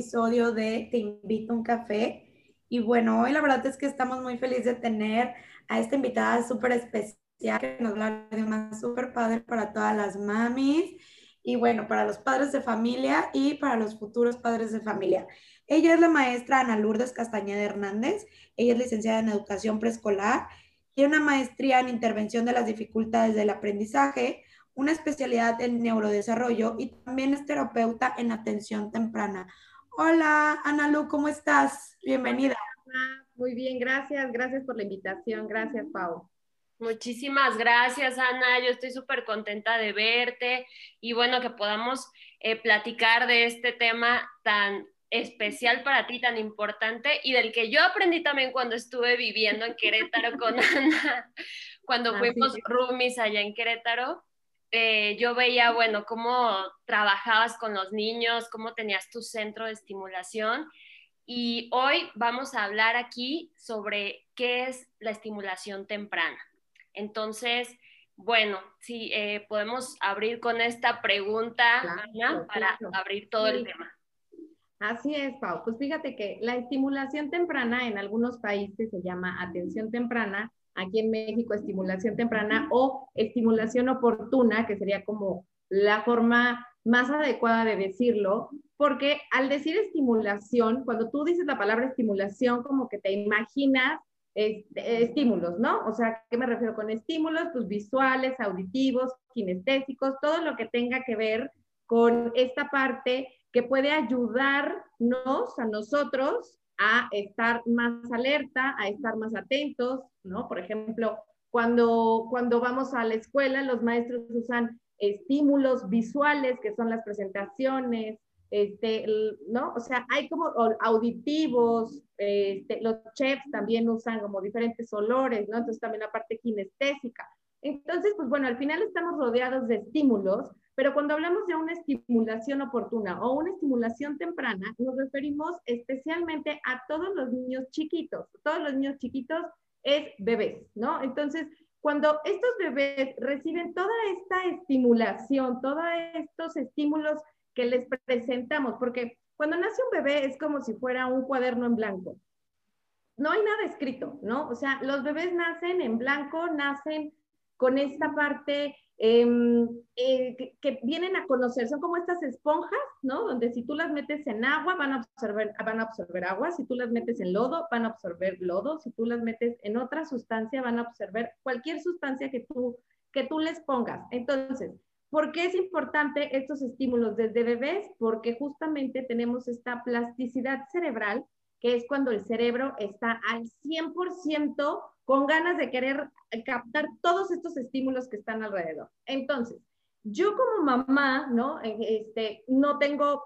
episodio de Te invito a un café. Y bueno, hoy la verdad es que estamos muy felices de tener a esta invitada súper especial que nos va a hablar de una súper padre para todas las mamis y bueno, para los padres de familia y para los futuros padres de familia. Ella es la maestra Ana Lourdes Castañeda Hernández. Ella es licenciada en educación preescolar, tiene una maestría en intervención de las dificultades del aprendizaje, una especialidad en neurodesarrollo y también es terapeuta en atención temprana. Hola, Ana Lu, ¿cómo estás? Bienvenida. Muy bien, gracias. Gracias por la invitación. Gracias, Pau. Muchísimas gracias, Ana. Yo estoy súper contenta de verte y bueno, que podamos eh, platicar de este tema tan especial para ti, tan importante y del que yo aprendí también cuando estuve viviendo en Querétaro con Ana, cuando fuimos roomies allá en Querétaro. Eh, yo veía, bueno, cómo trabajabas con los niños, cómo tenías tu centro de estimulación. Y hoy vamos a hablar aquí sobre qué es la estimulación temprana. Entonces, bueno, sí, eh, podemos abrir con esta pregunta, Ana, para abrir todo el tema. Así es, Pau. Pues fíjate que la estimulación temprana en algunos países se llama atención temprana, aquí en México estimulación temprana o estimulación oportuna, que sería como la forma más adecuada de decirlo, porque al decir estimulación, cuando tú dices la palabra estimulación, como que te imaginas estímulos, ¿no? O sea, ¿qué me refiero con estímulos? Pues visuales, auditivos, kinestésicos, todo lo que tenga que ver con esta parte que puede ayudarnos a nosotros a estar más alerta, a estar más atentos, ¿no? Por ejemplo, cuando, cuando vamos a la escuela, los maestros usan estímulos visuales, que son las presentaciones, este, ¿no? O sea, hay como auditivos, este, los chefs también usan como diferentes olores, ¿no? Entonces también la parte kinestésica. Entonces, pues bueno, al final estamos rodeados de estímulos, pero cuando hablamos de una estimulación oportuna o una estimulación temprana, nos referimos especialmente a todos los niños chiquitos. Todos los niños chiquitos es bebés, ¿no? Entonces, cuando estos bebés reciben toda esta estimulación, todos estos estímulos que les presentamos, porque cuando nace un bebé es como si fuera un cuaderno en blanco. No hay nada escrito, ¿no? O sea, los bebés nacen en blanco, nacen con esta parte em, eh, que, vienen a conocer, son como estas esponjas, ¿no? Donde si tú las metes en agua van a, absorber, van a absorber agua, si tú las metes en lodo van a absorber lodo, si tú las metes en otra sustancia van a absorber cualquier sustancia que tú, que tú les pongas. Entonces, ¿Por qué es importante estos estímulos desde bebés? Porque justamente tenemos esta plasticidad cerebral, que es cuando el cerebro está al 100% con ganas de querer captar todos estos estímulos que están alrededor. Entonces, yo como mamá, ¿no? Este, no tengo,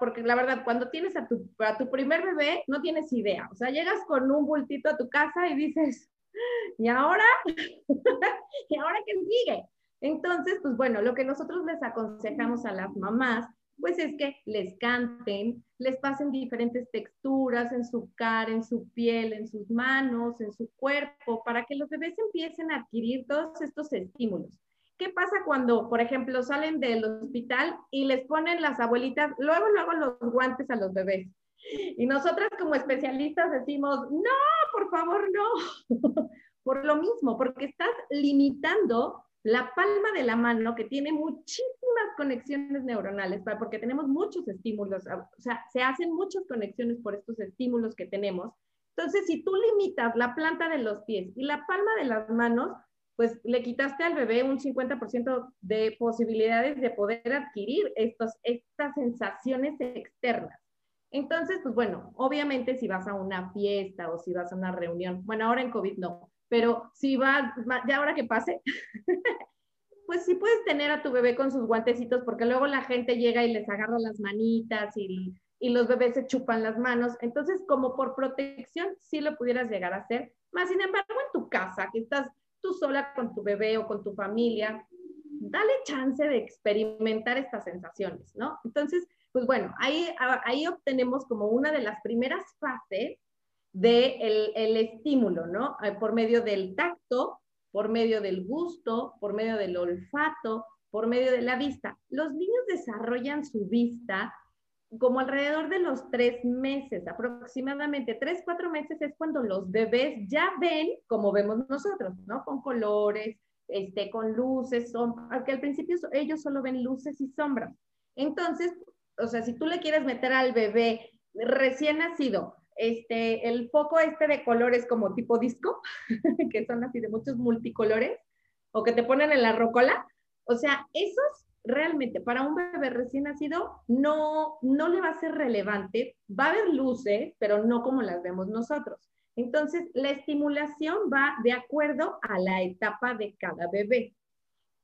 porque la verdad, cuando tienes a tu, a tu primer bebé, no tienes idea. O sea, llegas con un bultito a tu casa y dices, ¿y ahora? ¿Y ahora qué sigue? Entonces, pues bueno, lo que nosotros les aconsejamos a las mamás, pues es que les canten, les pasen diferentes texturas en su cara, en su piel, en sus manos, en su cuerpo, para que los bebés empiecen a adquirir todos estos estímulos. ¿Qué pasa cuando, por ejemplo, salen del hospital y les ponen las abuelitas, luego, luego los guantes a los bebés? Y nosotras como especialistas decimos, no, por favor, no. por lo mismo, porque estás limitando la palma de la mano, que tiene muchísimas conexiones neuronales, porque tenemos muchos estímulos, o sea, se hacen muchas conexiones por estos estímulos que tenemos. Entonces, si tú limitas la planta de los pies y la palma de las manos, pues le quitaste al bebé un 50% de posibilidades de poder adquirir estos, estas sensaciones externas. Entonces, pues bueno, obviamente si vas a una fiesta o si vas a una reunión, bueno, ahora en COVID no, pero si va, ya ahora que pase, pues sí puedes tener a tu bebé con sus guantecitos, porque luego la gente llega y les agarra las manitas y, y los bebés se chupan las manos. Entonces, como por protección, sí lo pudieras llegar a hacer. Más sin embargo, en tu casa, que estás tú sola con tu bebé o con tu familia, dale chance de experimentar estas sensaciones, ¿no? Entonces, pues bueno, ahí, ahí obtenemos como una de las primeras fases del el estímulo, ¿no? Eh, por medio del tacto, por medio del gusto, por medio del olfato, por medio de la vista. Los niños desarrollan su vista como alrededor de los tres meses, aproximadamente tres, cuatro meses es cuando los bebés ya ven como vemos nosotros, ¿no? Con colores, este, con luces, sombras, aunque al principio ellos solo ven luces y sombras. Entonces, o sea, si tú le quieres meter al bebé recién nacido, este, el foco este de colores como tipo disco, que son así de muchos multicolores, o que te ponen en la rocola, o sea, esos realmente para un bebé recién nacido no, no le va a ser relevante, va a haber luces, pero no como las vemos nosotros. Entonces, la estimulación va de acuerdo a la etapa de cada bebé.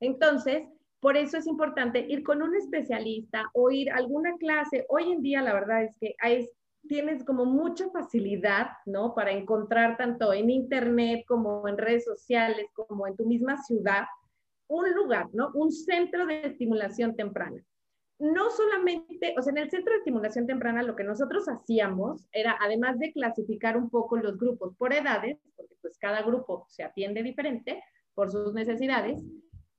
Entonces, por eso es importante ir con un especialista o ir a alguna clase. Hoy en día, la verdad es que hay, tienes como mucha facilidad, ¿no? Para encontrar tanto en internet como en redes sociales, como en tu misma ciudad, un lugar, ¿no? Un centro de estimulación temprana. No solamente, o sea, en el centro de estimulación temprana lo que nosotros hacíamos era, además de clasificar un poco los grupos por edades, porque pues cada grupo se atiende diferente por sus necesidades,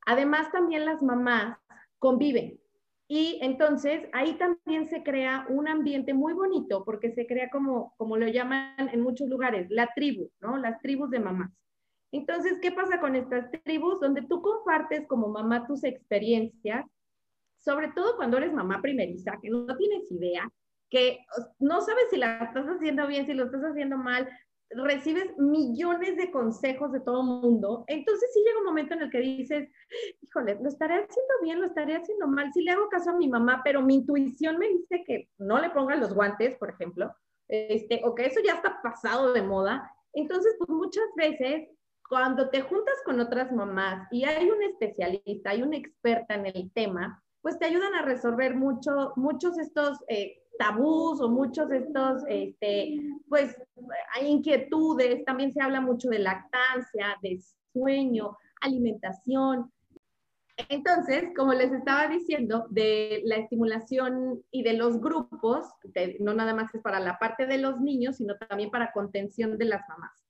además también las mamás conviven. Y entonces ahí también se crea un ambiente muy bonito porque se crea como, como lo llaman en muchos lugares, la tribu, ¿no? Las tribus de mamás. Entonces, ¿qué pasa con estas tribus? Donde tú compartes como mamá tus experiencias, sobre todo cuando eres mamá primeriza, que no tienes idea, que no sabes si la estás haciendo bien, si lo estás haciendo mal, recibes millones de consejos de todo el mundo, entonces sí llega un momento en el que dices, híjole, lo estaré haciendo bien, lo estaré haciendo mal, sí le hago caso a mi mamá, pero mi intuición me dice que no le pongan los guantes, por ejemplo, este, o que eso ya está pasado de moda. Entonces, pues muchas veces cuando te juntas con otras mamás y hay un especialista, hay una experta en el tema, pues te ayudan a resolver mucho, muchos estos eh, tabús o muchos estos, este, pues, hay inquietudes. También se habla mucho de lactancia, de sueño, alimentación. Entonces, como les estaba diciendo, de la estimulación y de los grupos, no nada más es para la parte de los niños, sino también para contención de las mamás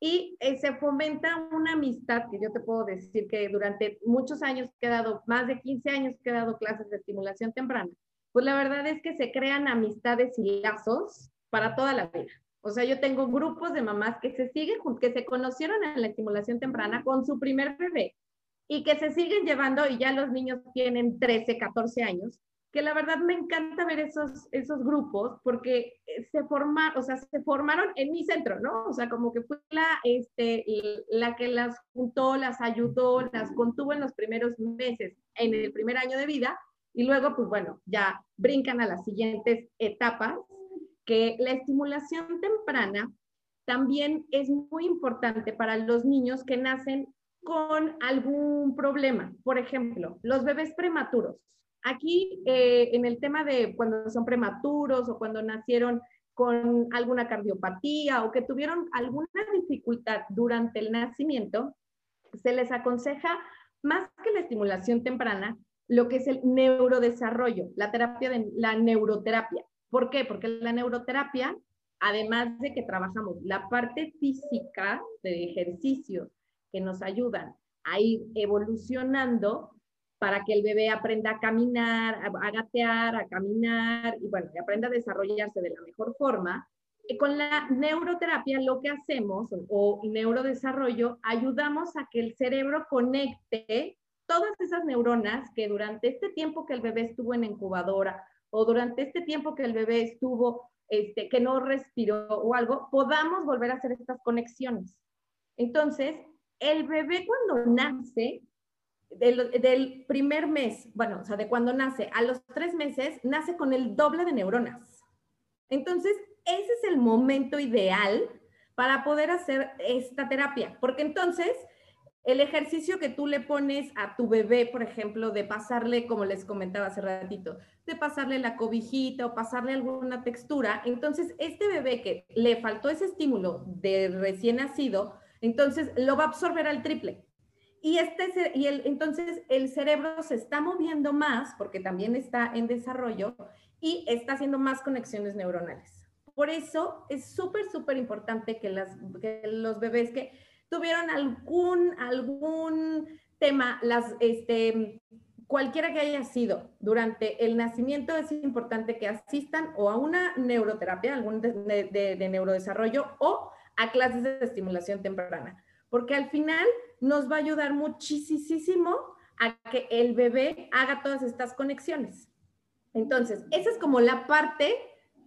y eh, se fomenta una amistad que yo te puedo decir que durante muchos años he dado, más de 15 años he dado clases de estimulación temprana, pues la verdad es que se crean amistades y lazos para toda la vida. O sea, yo tengo grupos de mamás que se siguen, que se conocieron en la estimulación temprana con su primer bebé y que se siguen llevando y ya los niños tienen 13, 14 años que la verdad me encanta ver esos, esos grupos porque eh, se, forma, o sea, se formaron en mi centro, ¿no? O sea, como que fue la, este, la que las juntó, las ayudó, las contuvo en los primeros meses, en el primer año de vida, y luego, pues bueno, ya brincan a las siguientes etapas, que la estimulación temprana también es muy importante para los niños que nacen con algún problema. Por ejemplo, los bebés prematuros. Aquí, eh, en el tema de cuando son prematuros o cuando nacieron con alguna cardiopatía o que tuvieron alguna dificultad durante el nacimiento, se les aconseja más que la estimulación temprana, lo que es el neurodesarrollo, la terapia de la neuroterapia. ¿Por qué? Porque la neuroterapia, además de que trabajamos la parte física de ejercicios que nos ayudan a ir evolucionando, para que el bebé aprenda a caminar, a, gatear, a caminar y bueno, que aprenda a desarrollarse de la mejor forma. Y con la neuroterapia lo que hacemos o, neurodesarrollo, ayudamos a que el cerebro conecte todas esas neuronas que durante este tiempo que el bebé estuvo en incubadora o durante este tiempo que el bebé estuvo, este, que no respiró o algo, podamos volver a hacer estas conexiones. Entonces, el bebé cuando nace del, primer mes, bueno, o sea, de cuando nace a los tres meses, nace con el doble de neuronas. Entonces, ese es el momento ideal para poder hacer esta terapia, porque entonces el ejercicio que tú le pones a tu bebé, por ejemplo, de pasarle, como les comentaba hace ratito, de pasarle la cobijita o pasarle alguna textura, entonces este bebé que le faltó ese estímulo de recién nacido, entonces lo va a absorber al triple. Y, este, y el, entonces el cerebro se está moviendo más, porque también está en desarrollo, y está haciendo más conexiones neuronales. Por eso es súper, súper importante que, que los bebés que tuvieron algún, algún tema, este, cualquiera que haya sido durante el nacimiento, es importante que asistan o a una neuroterapia, algún de, de neurodesarrollo o a clases de estimulación temprana, porque al final nos va a ayudar muchísimo a que el bebé haga todas estas conexiones. Entonces, esa es como la parte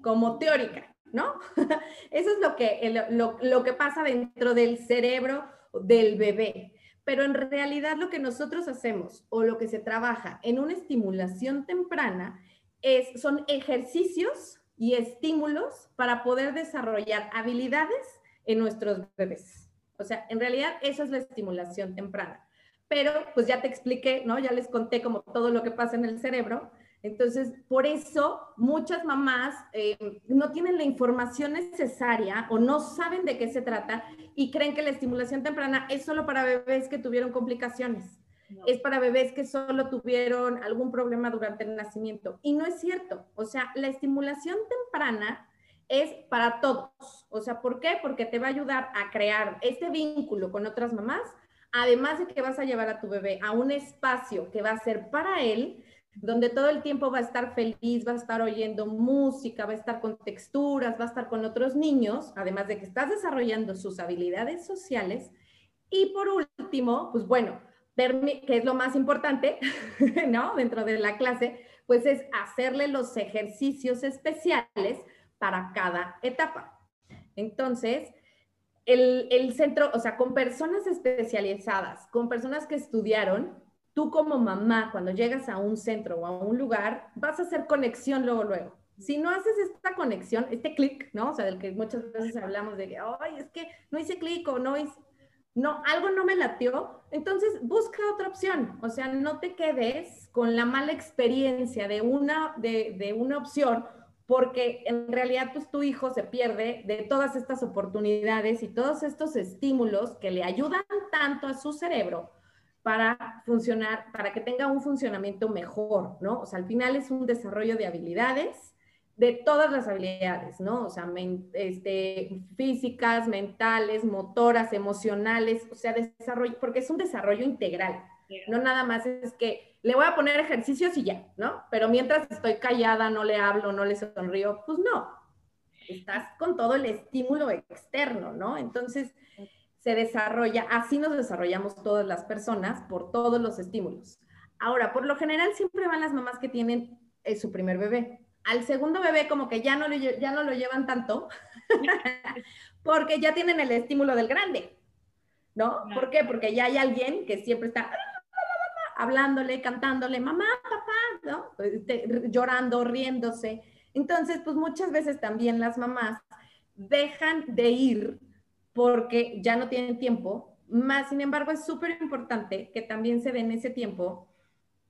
como teórica, ¿no? Eso es lo que, lo, lo que pasa dentro del cerebro del bebé. Pero en realidad lo que nosotros hacemos o lo que se trabaja en una estimulación temprana es, son ejercicios y estímulos para poder desarrollar habilidades en nuestros bebés. O sea, en realidad eso es la estimulación temprana. Pero pues ya te expliqué, ¿no? Ya les conté como todo lo que pasa en el cerebro. Entonces, por eso muchas mamás eh, no tienen la información necesaria o no saben de qué se trata y creen que la estimulación temprana es solo para bebés que tuvieron complicaciones. Es para bebés que solo tuvieron algún problema durante el nacimiento. Y no es cierto. O sea, la estimulación temprana es para todos. O sea, ¿por qué? Porque te va a ayudar a crear este vínculo con otras mamás, además de que vas a llevar a tu bebé a un espacio que va a ser para él, donde todo el tiempo va a estar feliz, va a estar oyendo música, va a estar con texturas, va a estar con otros niños, además de que estás desarrollando sus habilidades sociales. Y por último, pues bueno, que es lo más importante, ¿no? Dentro de la clase, pues es hacerle los ejercicios especiales para cada etapa. Entonces, el, centro, o sea, con personas especializadas, con personas que estudiaron, tú como mamá, cuando llegas a un centro o a un lugar, vas a hacer conexión luego, luego. Si no haces esta conexión, este clic, ¿no? O sea, del que muchas veces hablamos de que, ay, es que no hice clic o no hice, no, algo no me latió, entonces busca otra opción. O sea, no te quedes con la mala experiencia de una, de, de una opción, porque en realidad pues tu hijo se pierde de todas estas oportunidades y todos estos estímulos que le ayudan tanto a su cerebro para funcionar, para que tenga un funcionamiento mejor, ¿no? O sea, al final es un desarrollo de habilidades, de todas las habilidades, ¿no? O sea, este, físicas, mentales, motoras, emocionales, o sea, desarrollo, porque es un desarrollo integral. No nada más es que le voy a poner ejercicios y ya, ¿no? Pero mientras estoy callada, no le hablo, no le sonrío, pues no. Estás con todo el estímulo externo, ¿no? Entonces, se desarrolla, así nos desarrollamos todas las personas por todos los estímulos. Ahora, por lo general siempre van las mamás que tienen eh, su primer bebé. Al segundo bebé como que ya no, lo, ya no lo llevan tanto porque ya tienen el estímulo del grande, ¿no? ¿Por qué? Porque ya hay alguien que siempre está hablándole, cantándole, mamá, papá, ¿no? Este, llorando, riéndose. Entonces, pues muchas veces también las mamás dejan de ir porque ya no tienen tiempo, más sin embargo es súper importante que también se den ese tiempo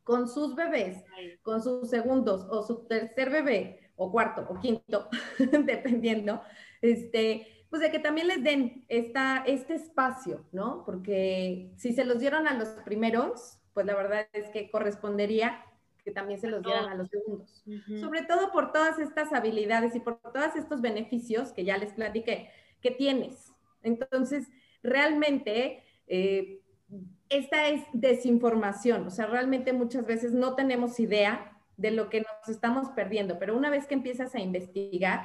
con sus bebés, con sus segundos o su tercer bebé o cuarto o quinto, dependiendo, este, pues de que también les den esta, este espacio, ¿no? Porque si se los dieron a los primeros, pues la verdad es que correspondería que también se los dieran a los segundos. Sobre todo por todas estas habilidades y por todos estos beneficios que ya les platiqué, que tienes, entonces, realmente, eh, esta es desinformación, o sea, realmente muchas veces no tenemos idea de lo que nos estamos perdiendo, pero una vez que empiezas a investigar,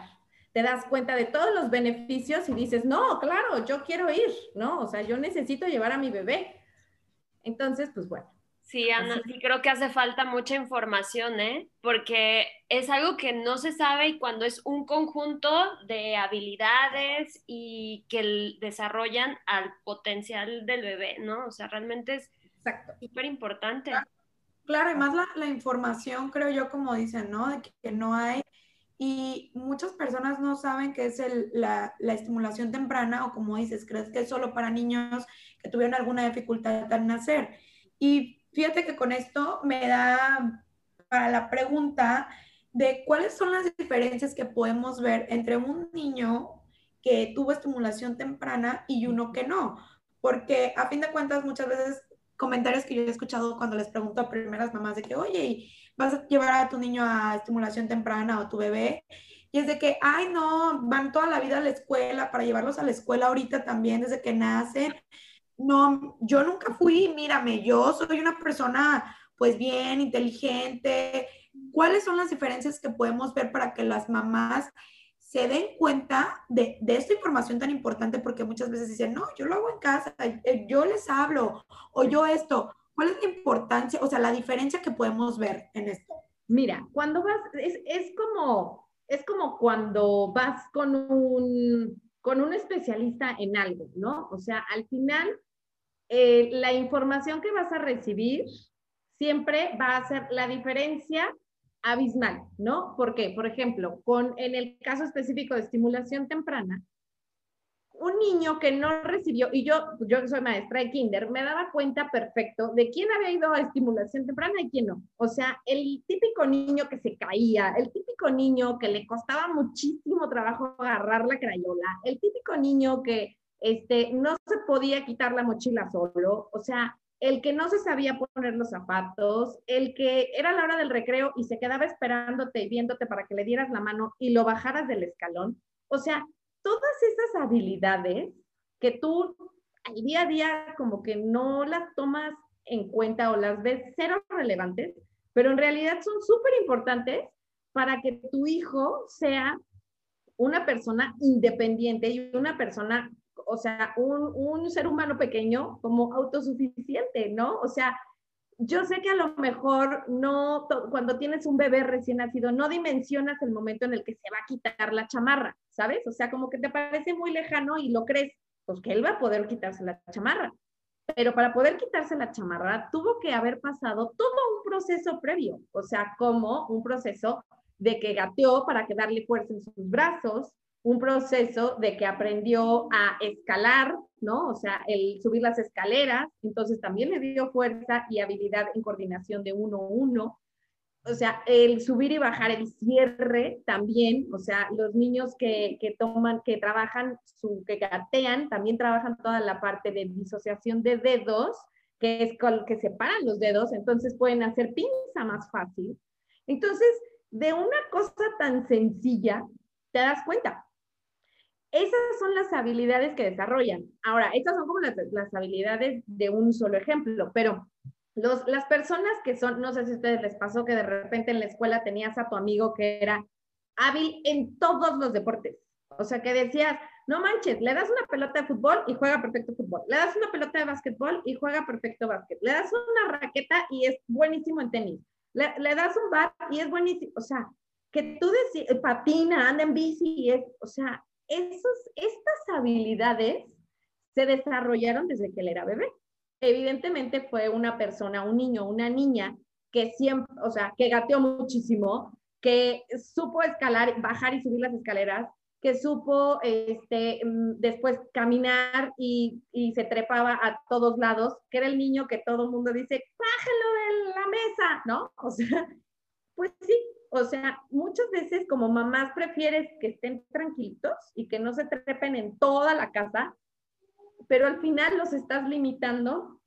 te das cuenta de todos los beneficios y dices, no, claro, yo quiero ir, ¿no? O sea, yo necesito llevar a mi bebé. Entonces, pues bueno, Sí, Ana, sí creo que hace falta mucha información, ¿eh? Porque es algo que no se sabe y cuando es un conjunto de habilidades y que desarrollan al potencial del bebé, ¿no? O sea, realmente es súper importante. Claro, y más la, información, creo yo, como dicen, ¿no? De que, no hay. Y muchas personas no saben qué es la, la, estimulación temprana o como dices, crees que es solo para niños que tuvieron alguna dificultad al nacer. Y Fíjate que con esto me da para la pregunta de cuáles son las diferencias que podemos ver entre un niño que tuvo estimulación temprana y uno que no. Porque a fin de cuentas muchas veces comentarios que yo he escuchado cuando les pregunto a primeras mamás de que, oye, ¿vas a llevar a tu niño a estimulación temprana o tu bebé? Y es de que, ay, no, van toda la vida a la escuela para llevarlos a la escuela ahorita también desde que nacen no, yo nunca fui, mírame, yo soy una persona pues bien, inteligente. ¿Cuáles son las diferencias que podemos ver para que las mamás se den cuenta de, de, esta información tan importante? Porque muchas veces dicen, no, yo lo hago en casa, eh, yo les hablo, o yo esto. ¿Cuál es la importancia, o sea, la diferencia que podemos ver en esto? Mira, cuando vas, es, es como, es como cuando vas con un, con un especialista en algo, ¿no? O sea, al final, eh, la información que vas a recibir siempre va a ser la diferencia abismal, ¿no? Porque, por ejemplo, con, en el caso específico de estimulación temprana, un niño que no recibió, y yo, yo soy maestra de kinder, me daba cuenta perfecto de quién había ido a estimulación temprana y quién no. O sea, el típico niño que se caía, el típico niño que le costaba muchísimo trabajo agarrar la crayola, el típico niño que este, no se podía quitar la mochila solo, o sea, el que no se sabía poner los zapatos, el que era la hora del recreo y se quedaba esperándote y viéndote para que le dieras la mano y lo bajaras del escalón. O sea, todas esas habilidades que tú al día a día como que no las tomas en cuenta o las ves cero relevantes, pero en realidad son súper importantes para que tu hijo sea una persona independiente y una persona, o sea, un, un ser humano pequeño como autosuficiente, ¿no? O sea, yo sé que a lo mejor no, cuando tienes un bebé recién nacido, no dimensionas el momento en el que se va a quitar la chamarra, ¿sabes? O sea, como que te parece muy lejano y lo crees, pues que él va a poder quitarse la chamarra. Pero para poder quitarse la chamarra, tuvo que haber pasado todo un proceso previo, o sea, como un proceso de que gateó para que darle fuerza en sus brazos, un proceso de que aprendió a escalar, ¿no? O sea, el subir las escaleras, entonces también le dio fuerza y habilidad en coordinación de uno a uno. O sea, el subir y bajar el cierre también, o sea, los niños que, que toman, que trabajan, su, que gatean, también trabajan toda la parte de disociación de dedos, que es con que separan los dedos, entonces pueden hacer pinza más fácil. Entonces, de una cosa tan sencilla, te das cuenta, esas son las habilidades que desarrollan. Ahora, estas son como las, habilidades de un solo ejemplo, pero los, las personas que son, no sé si a ustedes les pasó que de repente en la escuela tenías a tu amigo que era hábil en todos los deportes. O sea, que decías, no manches, le das una pelota de fútbol y juega perfecto fútbol. Le das una pelota de básquetbol y juega perfecto básquet. Le das una raqueta y es buenísimo en tenis. Le, le das un bat y es buenísimo. O sea, que tú patina, anda en bici y es, o sea, esos, estas habilidades se desarrollaron desde que él era bebé. Evidentemente fue una persona, un niño, una niña que siempre, o sea, que gateó muchísimo, que supo escalar, bajar y subir las escaleras, que supo este, mm, después caminar y, y, se trepaba a todos lados, que era el niño que todo el mundo dice, bájalo de la mesa, ¿no? O sea, pues sí, o sea, muchas veces como mamás prefieres que estén tranquilitos y que no se trepen en toda la casa, pero al final los estás limitando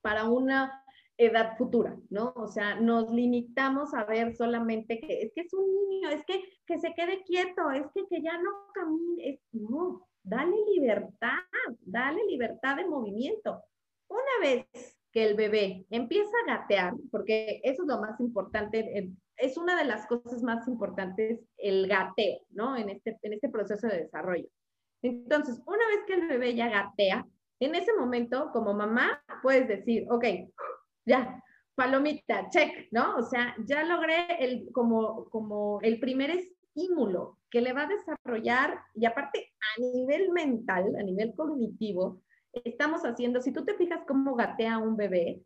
para una edad futura, ¿no? O sea, nos limitamos a ver solamente que es que es un niño, es que que se quede quieto, es que que ya no camine, es, no, dale libertad, dale libertad de movimiento. Una vez que el bebé empieza a gatear, porque eso es lo más importante, es una de las cosas más importantes el gateo, ¿no? En este, en este proceso de desarrollo. Entonces, una vez que el bebé ya gatea, en ese momento, como mamá, puedes decir, ok, ya, palomita, check, ¿no? O sea, ya logré el, como, como el primer estímulo que le va a desarrollar y aparte a nivel mental, a nivel cognitivo, estamos haciendo, si tú te fijas cómo gatea un bebé,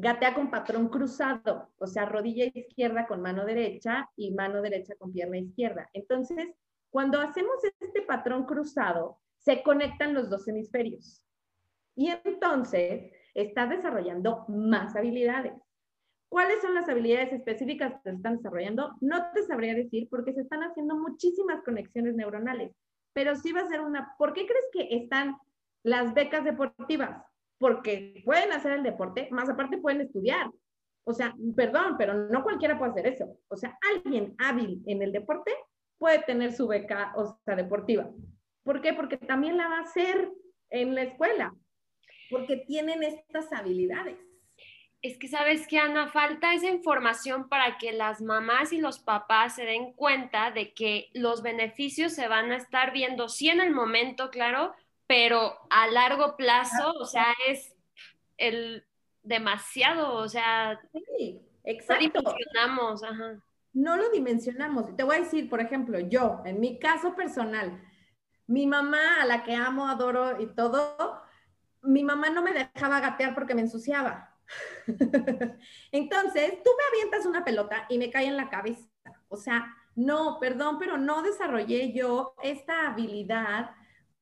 gatea con patrón cruzado, o sea, rodilla izquierda con mano derecha y mano derecha con pierna izquierda. Entonces, cuando hacemos este patrón cruzado, se conectan los dos hemisferios. Y entonces, estás desarrollando más habilidades. ¿Cuáles son las habilidades específicas que se están desarrollando? No te sabría decir porque se están haciendo muchísimas conexiones neuronales, pero sí va a ser una... ¿Por qué crees que están las becas deportivas? Porque pueden hacer el deporte, más aparte pueden estudiar. O sea, perdón, pero no cualquiera puede hacer eso. O sea, alguien hábil en el deporte puede tener su beca, o sea, deportiva. ¿Por qué? Porque también la va a hacer en la escuela, porque tienen estas habilidades. Es que sabes que Ana, falta esa información para que las mamás y los papás se den cuenta de que los beneficios se van a estar viendo, sí en el momento, claro, pero a largo plazo, o sea, es el demasiado, o sea, sí, exacto. no dimensionamos, ajá. No lo dimensionamos. Te voy a decir, por ejemplo, yo, en mi caso personal, mi mamá, a la que amo, adoro y todo, mi mamá no me dejaba gatear porque me ensuciaba. Entonces, tú me avientas una pelota y me cae en la cabeza. O sea, no, perdón, pero no desarrollé yo esta habilidad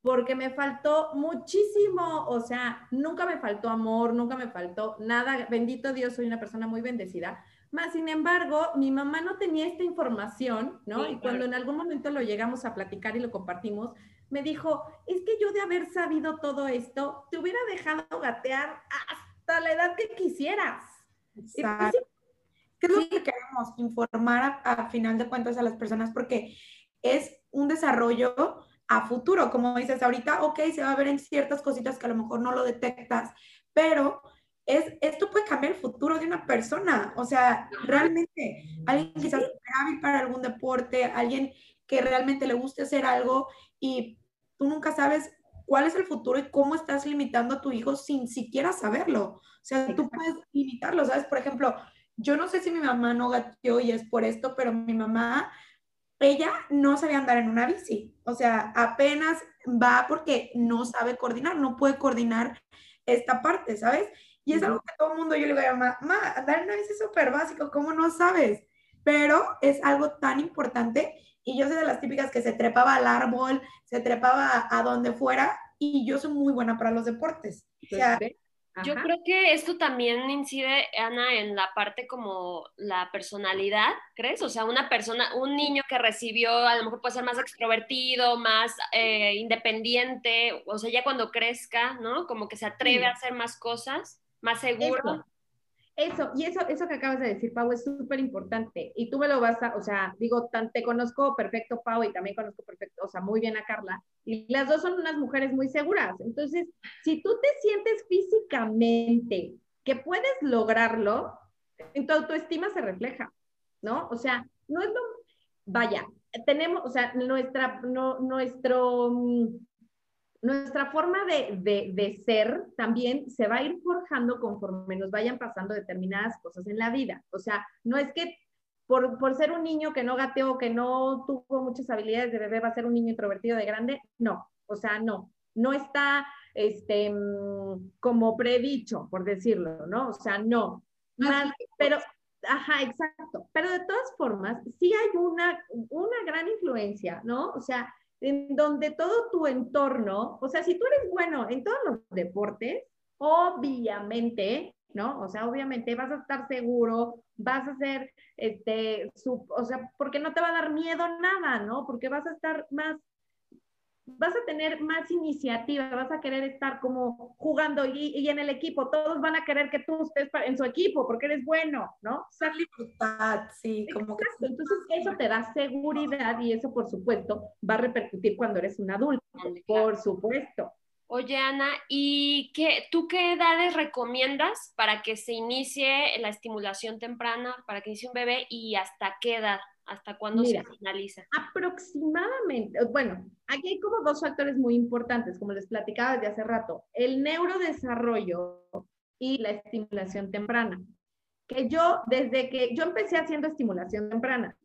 porque me faltó muchísimo, o sea, nunca me faltó amor, nunca me faltó nada. Bendito Dios, soy una persona muy bendecida. Más sin embargo, mi mamá no tenía esta información, ¿no? y cuando en algún momento lo llegamos a platicar y lo compartimos, me dijo, es que yo de haber sabido todo esto, te hubiera dejado gatear hasta la edad que quisieras. Pues Exacto. ¿Qué es lo que queremos? Informar a, final de cuentas a las personas porque es un desarrollo a futuro, como dices ahorita, ok, se va a ver en ciertas cositas que a lo mejor no lo detectas, pero es, esto puede cambiar el futuro de una persona. O sea, realmente, alguien quizás hábil para algún deporte, alguien que realmente le guste hacer algo y tú nunca sabes cuál es el futuro y cómo estás limitando a tu hijo sin siquiera saberlo. O sea, tú puedes limitarlo, ¿sabes? Por ejemplo, yo no sé si mi mamá no gateó y es por esto, pero mi mamá, ella no sabía andar en una bici. O sea, apenas va porque no sabe coordinar, no puede coordinar esta parte, ¿sabes? Y es algo que todo el mundo, yo le digo a mi mamá, mamá, andar en una bici es súper básico, ¿cómo no sabes? Pero es algo tan importante y yo soy de las típicas que se trepaba al árbol, se trepaba a donde fuera y yo soy muy buena para los deportes. Yo creo que esto también incide, Ana, en la parte como la personalidad, ¿crees? O sea, una persona, un niño que recibió, a lo mejor puede ser más extrovertido, más eh, independiente, o sea, ya cuando crezca, ¿no? Como que se atreve a hacer más cosas, más seguro. Eso, y eso, eso que acabas de decir, Pau, es súper importante. Y tú me lo vas a, o sea, digo, tan, te conozco perfecto, Pau, y también conozco perfecto, o sea, muy bien a Carla. Y las dos son unas mujeres muy seguras. Entonces, si tú te sientes físicamente que puedes lograrlo, en tu autoestima se refleja, ¿no? O sea, no es lo, vaya, tenemos, o sea, nuestra, no, nuestro, mm, nuestra forma de, ser también se va a ir forjando conforme nos vayan pasando determinadas cosas en la vida. O sea, no es que por, ser un niño que no gateó, que no tuvo muchas habilidades de bebé, va a ser un niño introvertido de grande. No, o sea, no. No está este, mm, como predicho, por decirlo, ¿no? O sea, no. pero, ajá, exacto. Pero de todas formas, sí hay una, una gran influencia, ¿no? O sea, en donde todo tu entorno, o sea, si tú eres bueno en todos los deportes, obviamente, ¿no? O sea, obviamente vas a estar seguro, vas a ser, este, o sea, porque no te va a dar miedo nada, ¿no? Porque vas a estar más vas a tener más iniciativa, vas a querer estar como jugando y, en el equipo, todos van a querer que tú estés en su equipo porque eres bueno, ¿no? Ser libertad, sí, como que... Entonces eso te da seguridad y eso por supuesto va a repercutir cuando eres un adulto, por supuesto. Oye, Ana, ¿y qué, tú qué edades recomiendas para que se inicie la estimulación temprana, para que inicie un bebé y hasta qué edad? ¿Hasta cuándo se finaliza? Aproximadamente, bueno, aquí hay como dos factores muy importantes, como les platicaba desde hace rato, el neurodesarrollo y la estimulación temprana. Que yo, desde que yo empecé haciendo estimulación temprana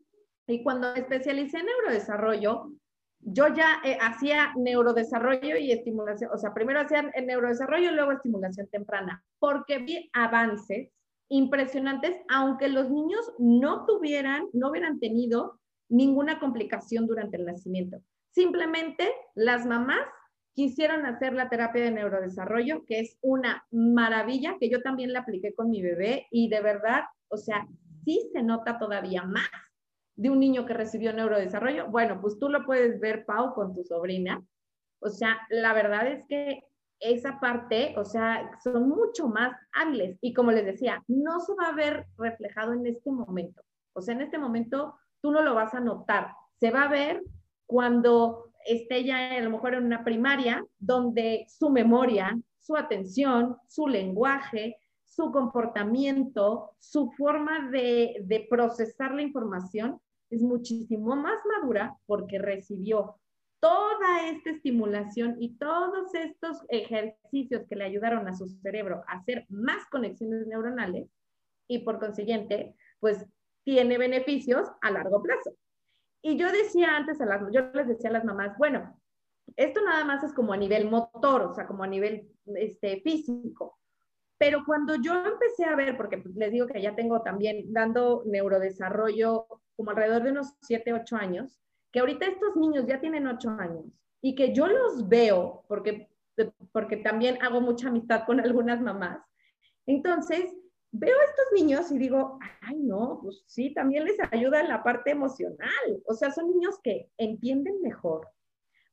y cuando me especialicé en neurodesarrollo, yo ya eh, hacía neurodesarrollo y estimulación, o sea, primero hacía el neurodesarrollo y luego estimulación temprana, porque vi avances impresionantes, aunque los niños no tuvieran, no hubieran tenido ninguna complicación durante el nacimiento. Simplemente las mamás quisieron hacer la terapia de neurodesarrollo, que es una maravilla, que yo también la apliqué con mi bebé y de verdad, o sea, sí se nota todavía más de un niño que recibió neurodesarrollo. Bueno, pues tú lo puedes ver, Pau, con tu sobrina. O sea, la verdad es que esa parte, o sea, son mucho más hábiles. Y como les decía, no se va a ver reflejado en este momento. O sea, en este momento tú no lo vas a notar. Se va a ver cuando esté ya a lo mejor en una primaria, donde su memoria, su atención, su lenguaje, su comportamiento, su forma de, de procesar la información es muchísimo más madura porque recibió toda esta estimulación y todos estos ejercicios que le ayudaron a su cerebro a hacer más conexiones neuronales y por consiguiente, pues tiene beneficios a largo plazo. Y yo decía antes a las, yo les decía a las mamás, bueno, esto nada más es como a nivel motor, o sea, como a nivel este, físico. Pero cuando yo empecé a ver, porque pues, les digo que ya tengo también dando neurodesarrollo como alrededor de unos 7, 8 años, que ahorita estos niños ya tienen 8 años y que yo los veo, porque, porque también hago mucha amistad con algunas mamás, entonces veo a estos niños y digo, ay, no, pues sí, también les ayuda en la parte emocional. O sea, son niños que entienden mejor,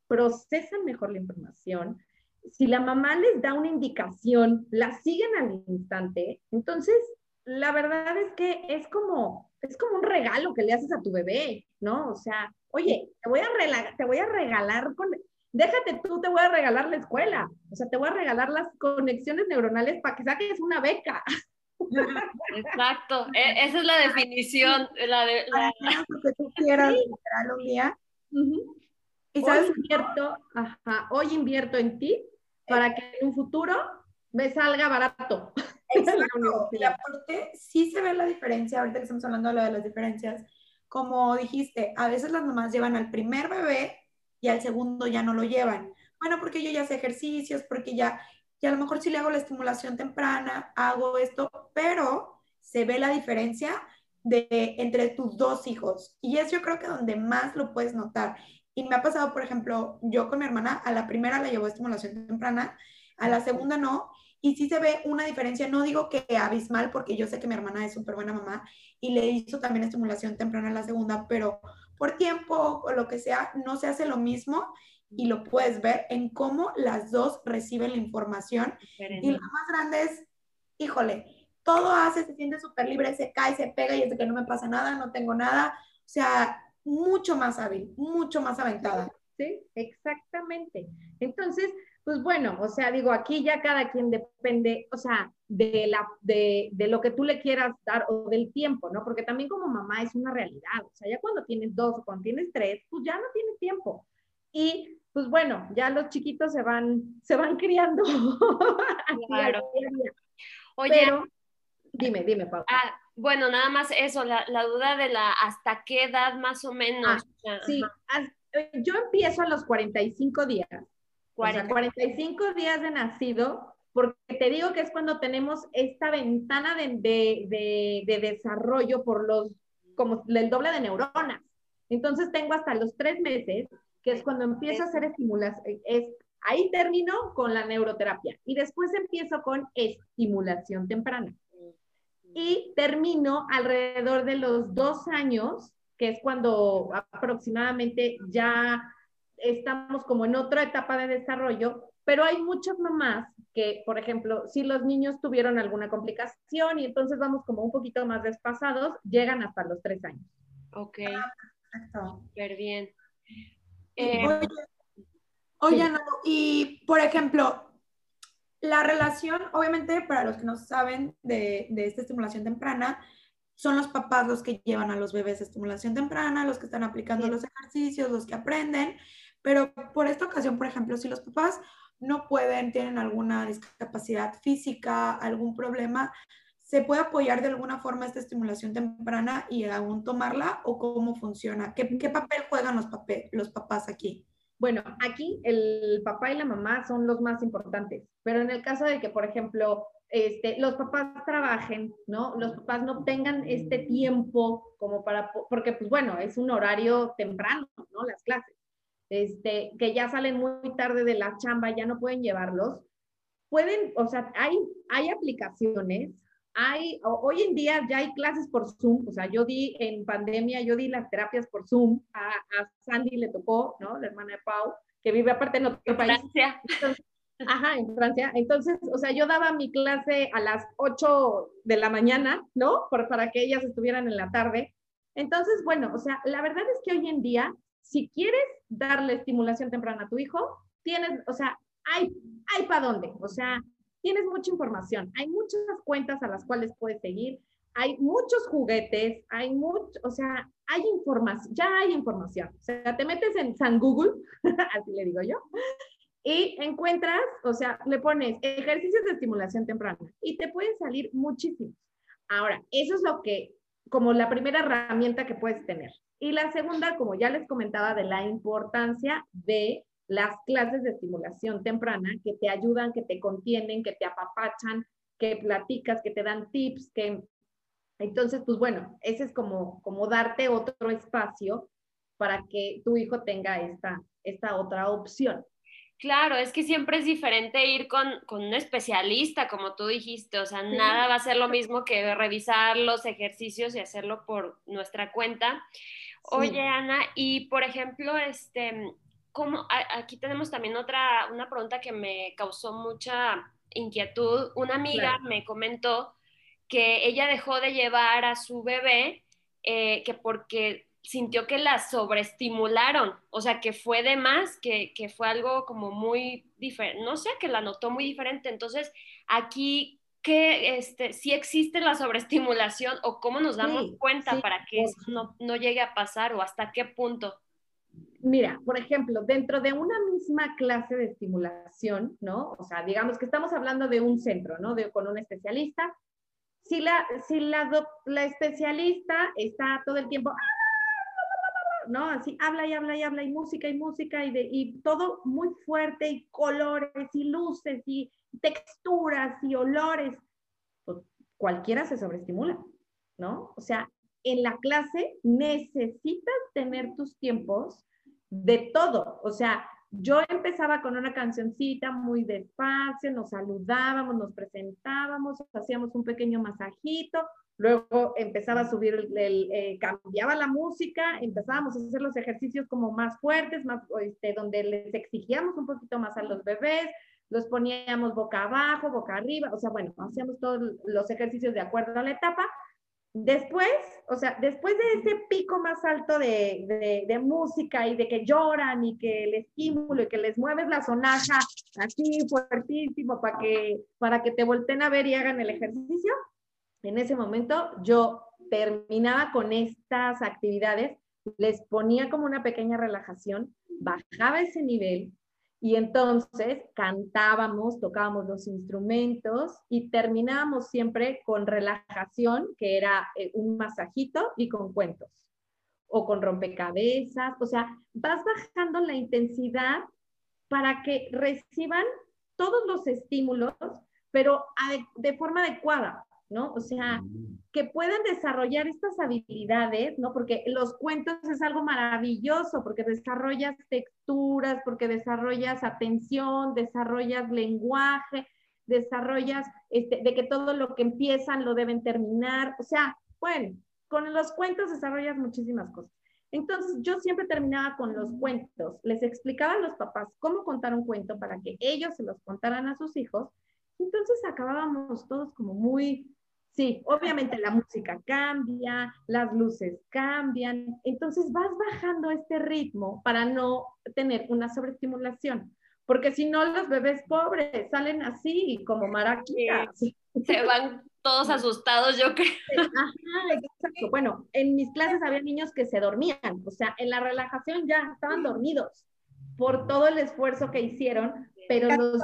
procesan mejor la información. Si la mamá les da una indicación, la siguen al instante. Entonces, la verdad es que es como, es como un regalo que le haces a tu bebé, ¿no? O sea, oye, te voy a, regalar, te voy a regalar con, déjate tú, te voy a regalar la escuela, o sea, te voy a regalar las conexiones neuronales para que saques una beca. Exacto, e, esa es la definición, la de la... que tú quieras un día. Y sabes, hoy invierto, ajá, hoy invierto en ti para que en un futuro me salga barato. Exacto. y aparte, sí se ve la diferencia, ahorita que estamos hablando de lo de las diferencias, como dijiste, a veces las mamás llevan al primer bebé y al segundo ya no lo llevan. Bueno, porque yo ya sé ejercicios, porque ya, y a lo mejor sí le hago la estimulación temprana, hago esto, pero se ve la diferencia de entre tus dos hijos. Y es yo creo que donde más lo puedes notar. Y me ha pasado, por ejemplo, yo con mi hermana, a la primera la llevó estimulación temprana, a la segunda no, y sí se ve una diferencia, no digo que abismal, porque yo sé que mi hermana es súper buena mamá y le hizo también estimulación temprana a la segunda, pero por tiempo o lo que sea, no se hace lo mismo y lo puedes ver en cómo las dos reciben la información. Y lo más grande es, híjole, todo hace, se siente súper libre, se cae, se pega y es de que no me pasa nada, no tengo nada. O sea, mucho más hábil, mucho más aventada. Sí, exactamente. Entonces, pues bueno, o sea, digo, aquí ya cada quien depende, o sea, de, la, de, de, lo que tú le quieras dar o del tiempo, ¿no? Porque también como mamá es una realidad, o sea, ya cuando tienes dos o cuando tienes tres, pues ya no tienes tiempo. Y pues bueno, ya los chiquitos se van, se van criando. claro. Oye, dime, dime, Pau. Ah, bueno, nada más eso, la, la, duda de la hasta qué edad más o menos. Ah, sí, eh, yo empiezo a los 45 días. 45 días de nacido, porque te digo que es cuando tenemos esta ventana de, de, de, desarrollo por los, como el doble de neuronas. Entonces tengo hasta los tres meses que es cuando empiezo a hacer estimulación, es, ahí termino con la neuroterapia y después empiezo con estimulación temprana. Y termino alrededor de los dos años, que es cuando aproximadamente ya estamos como en otra etapa de desarrollo, pero hay muchas mamás que, por ejemplo, si los niños tuvieron alguna complicación y entonces vamos como un poquito más despasados, llegan hasta los tres años. Ok, súper bien. Eh, oye, y por ejemplo, la relación, obviamente, para los que no saben de, de, esta estimulación temprana, son los papás los que llevan a los bebés a estimulación temprana, los que están aplicando los ejercicios, los que aprenden, pero por esta ocasión, por ejemplo, si los papás no pueden, tienen alguna discapacidad física, algún problema, ¿se puede apoyar de alguna forma esta estimulación temprana y aún tomarla o cómo funciona? ¿Qué, papel juegan los, los papás aquí? Bueno, aquí el papá y la mamá son los más importantes, pero en el caso de que, por ejemplo, este, los papás trabajen, ¿no? Los papás no tengan este tiempo como para, porque pues bueno, es un horario temprano, ¿no? Las clases, este, que ya salen muy tarde de la chamba, ya no pueden llevarlos. Pueden, o sea, hay, hay aplicaciones hay, hoy en día ya hay clases por Zoom, o sea, yo di en pandemia, yo di las terapias por Zoom, a, Sandy le tocó, ¿no? La hermana de Pau, que vive aparte en otro país. Francia. ajá, en Francia. Entonces, o sea, yo daba mi clase a las 8 de la mañana, ¿no? Por, para que ellas estuvieran en la tarde. Entonces, bueno, o sea, la verdad es que hoy en día, si quieres darle estimulación temprana a tu hijo, tienes, o sea, hay, hay para dónde. O sea, tienes mucha información, hay muchas cuentas a las cuales puedes seguir, hay muchos juguetes, hay mucho, o sea, hay información, ya hay información. O sea, te metes en San Google, así le digo yo, y encuentras, o sea, le pones ejercicios de estimulación temprana y te pueden salir muchísimos. Ahora, eso es lo que, como la primera herramienta que puedes tener. Y la segunda, como ya les comentaba, de la importancia de las clases de estimulación temprana que te ayudan, que te contienen, que te apapachan, que platicas, que te dan tips, que entonces, pues bueno, ese es como, como darte otro espacio para que tu hijo tenga esta, esta otra opción. Claro, es que siempre es diferente ir con, un especialista, como tú dijiste, o sea, nada va a ser lo mismo que revisar los ejercicios y hacerlo por nuestra cuenta. Oye, Ana, y por ejemplo, este, ¿cómo, aquí tenemos también otra, una pregunta que me causó mucha inquietud. Una amiga me comentó que ella dejó de llevar a su bebé eh, que porque sintió que la sobreestimularon, o sea, que fue de más, que, fue algo como muy diferente, no sé, que la notó muy diferente. Entonces, aquí, ¿qué, este, si existe la sobreestimulación o cómo nos damos cuenta para que eso no, no llegue a pasar o hasta qué punto? Mira, por ejemplo, dentro de una misma clase de estimulación, ¿no? O sea, digamos que estamos hablando de un centro, ¿no? De, con un especialista, si la, si la, la especialista está todo el tiempo, ¿no? Así habla y habla y habla y música y música y, de, y todo muy fuerte y colores y luces y texturas y olores. Pues, cualquiera se sobreestimula, ¿no? O sea, en la clase necesitas tener tus tiempos de todo. O sea, yo empezaba con una cancioncita muy despacio, nos saludábamos, nos presentábamos, hacíamos un pequeño masajito, luego empezaba a subir, el, eh, cambiaba la música, empezábamos a hacer los ejercicios como más fuertes, más, este, donde les exigíamos un poquito más a los bebés, los poníamos boca abajo, boca arriba, o sea, bueno, hacíamos todos los ejercicios de acuerdo a la etapa. Después, o sea, después de ese pico más alto de, de, música y de que lloran y que el estímulo y que les mueves la sonaja así fuertísimo para que, para que te volteen a ver y hagan el ejercicio, en ese momento yo terminaba con estas actividades, les ponía como una pequeña relajación, bajaba ese nivel y entonces cantábamos, tocábamos los instrumentos y terminábamos siempre con relajación, que era eh, un masajito y con cuentos o con rompecabezas. O sea, vas bajando la intensidad para que reciban todos los estímulos, pero de forma adecuada. ¿No? O sea, mm. que puedan desarrollar estas habilidades, ¿no? Porque los cuentos es algo maravilloso, porque desarrollas texturas, porque desarrollas atención, desarrollas lenguaje, desarrollas este, de que todo lo que empiezan lo deben terminar. O sea, bueno, con los cuentos desarrollas muchísimas cosas. Entonces, yo siempre terminaba con los cuentos. Les explicaba a los papás cómo contar un cuento para que ellos se los contaran a sus hijos. Entonces acabábamos todos como muy Sí, obviamente la música cambia, las luces cambian, entonces vas bajando este ritmo para no tener una sobreestimulación, porque si no los bebés pobres salen así como maraquitas. Se van todos asustados, yo creo. Ajá, exacto. Bueno, en mis clases había niños que se dormían, o sea, en la relajación ya estaban dormidos por todo el esfuerzo que hicieron, pero los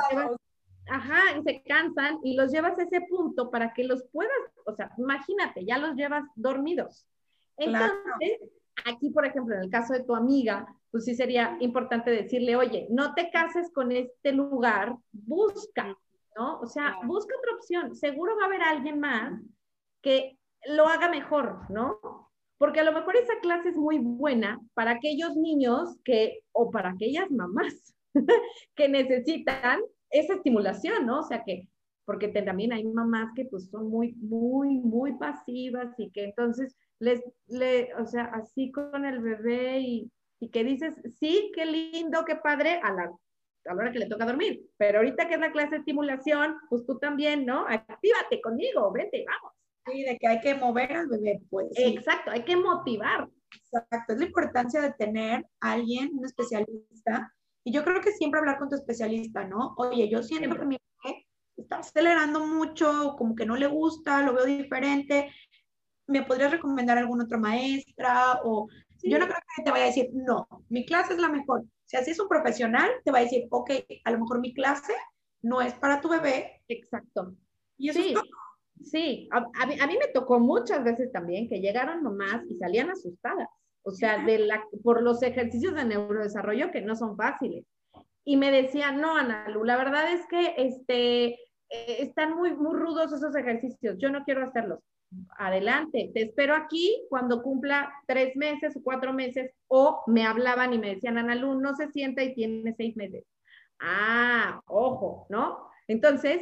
ajá, y se cansan y los llevas a ese punto para que los puedas, o sea, imagínate, ya los llevas dormidos. Entonces, aquí, por ejemplo, en el caso de tu amiga, pues sí sería importante decirle, oye, no te cases con este lugar, busca, ¿no? O sea, busca otra opción. Seguro va a haber alguien más que lo haga mejor, ¿no? Porque a lo mejor esa clase es muy buena para aquellos niños que, o para aquellas mamás que necesitan esa estimulación, ¿no? O sea que, porque también hay mamás que pues son muy, muy, muy pasivas y que entonces les, le, o sea, así con el bebé y, y que dices, sí, qué lindo, qué padre, a la, a la hora que le toca dormir, pero ahorita que es la clase de estimulación, pues tú también, ¿no? Actívate conmigo, vete, vamos. Sí, de que hay que mover al bebé, pues. Exacto, hay que motivar. Exacto, es la importancia de tener a alguien, un especialista, y yo creo que siempre hablar con tu especialista, ¿no? Oye, yo siento que mi bebé está acelerando mucho, como que no le gusta, lo veo diferente. ¿Me podrías recomendar alguna otra maestra? O yo no creo que te vaya a decir, no, mi clase es la mejor. Si así es un profesional, te va a decir, ok, a lo mejor mi clase no es para tu bebé. Exacto. Y eso sí. Sí, a, mí, a, mí, me tocó muchas veces también que llegaron mamás y salían asustadas, o sea, de la, por los ejercicios de neurodesarrollo que no son fáciles. Y me decían, no, Ana Lu, la verdad es que este, eh, están muy, muy rudos esos ejercicios, yo no quiero hacerlos. Adelante, te espero aquí cuando cumpla tres meses o cuatro meses, o me hablaban y me decían, Ana Lu, no se sienta y tiene seis meses. Ah, ojo, ¿no? Entonces,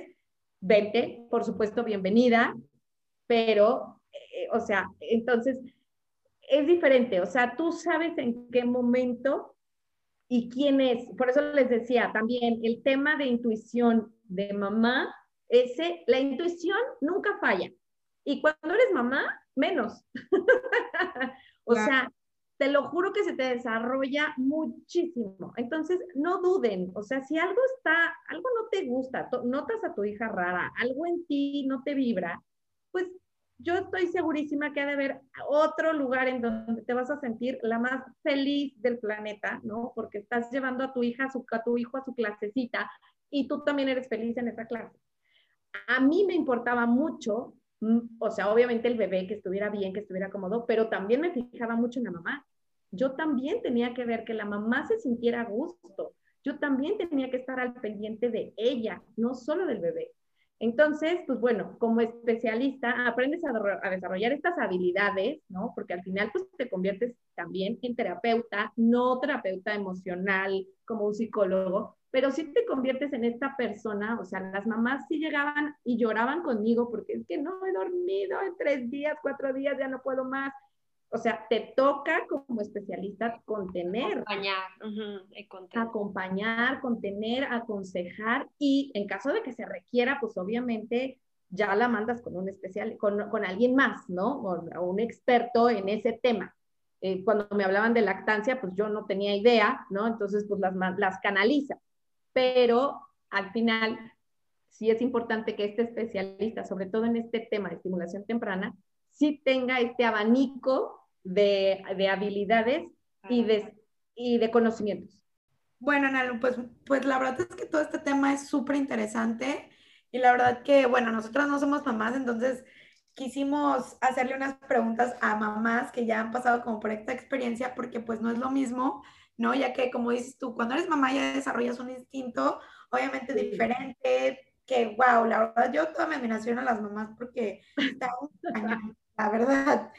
vente, por supuesto, bienvenida, pero, eh, o sea, entonces, es diferente, o sea, tú sabes en qué momento y quién es. Por eso les decía también el tema de intuición de mamá, ese, la intuición nunca falla. Y cuando eres mamá, menos. o sea, te lo juro que se te desarrolla muchísimo. Entonces, no duden, o sea, si algo está, algo no te gusta, notas a tu hija rara, algo en ti no te vibra, pues yo estoy segurísima que ha de haber otro lugar en donde te vas a sentir la más feliz del planeta, ¿no? Porque estás llevando a tu hija, a, tu hijo a su clasecita y tú también eres feliz en esa clase. A mí me importaba mucho, mm, o sea, obviamente el bebé que estuviera bien, que estuviera cómodo, pero también me fijaba mucho en la mamá yo también tenía que ver que la mamá se sintiera a gusto. Yo también tenía que estar al pendiente de ella, no solo del bebé. Entonces, pues bueno, como especialista aprendes a, desarrollar estas habilidades, ¿no? Porque al final, pues te conviertes también en terapeuta, no terapeuta emocional como un psicólogo, pero sí te conviertes en esta persona, o sea, las mamás sí llegaban y lloraban conmigo porque es que no he dormido en tres días, cuatro días, ya no puedo más, o sea, te toca como especialista contener. Acompañar, contener. acompañar, contener, aconsejar y en caso de que se requiera, pues obviamente ya la mandas con un especial, con, con alguien más, ¿no? O, un experto en ese tema. Eh, cuando me hablaban de lactancia, pues yo no tenía idea, ¿no? Entonces, pues las, las canaliza. Pero al final, sí es importante que este especialista, sobre todo en este tema de estimulación temprana, sí tenga este abanico de, de habilidades y de, y de conocimientos. Bueno, Analu, pues, pues la verdad es que todo este tema es súper interesante y la verdad que, bueno, nosotras no somos mamás, entonces quisimos hacerle unas preguntas a mamás que ya han pasado como por esta experiencia, porque pues no es lo mismo, ¿no? Ya que como dices tú, cuando eres mamá ya desarrollas un instinto obviamente diferente, que wow, la verdad yo toda mi admiración a las mamás porque están la verdad.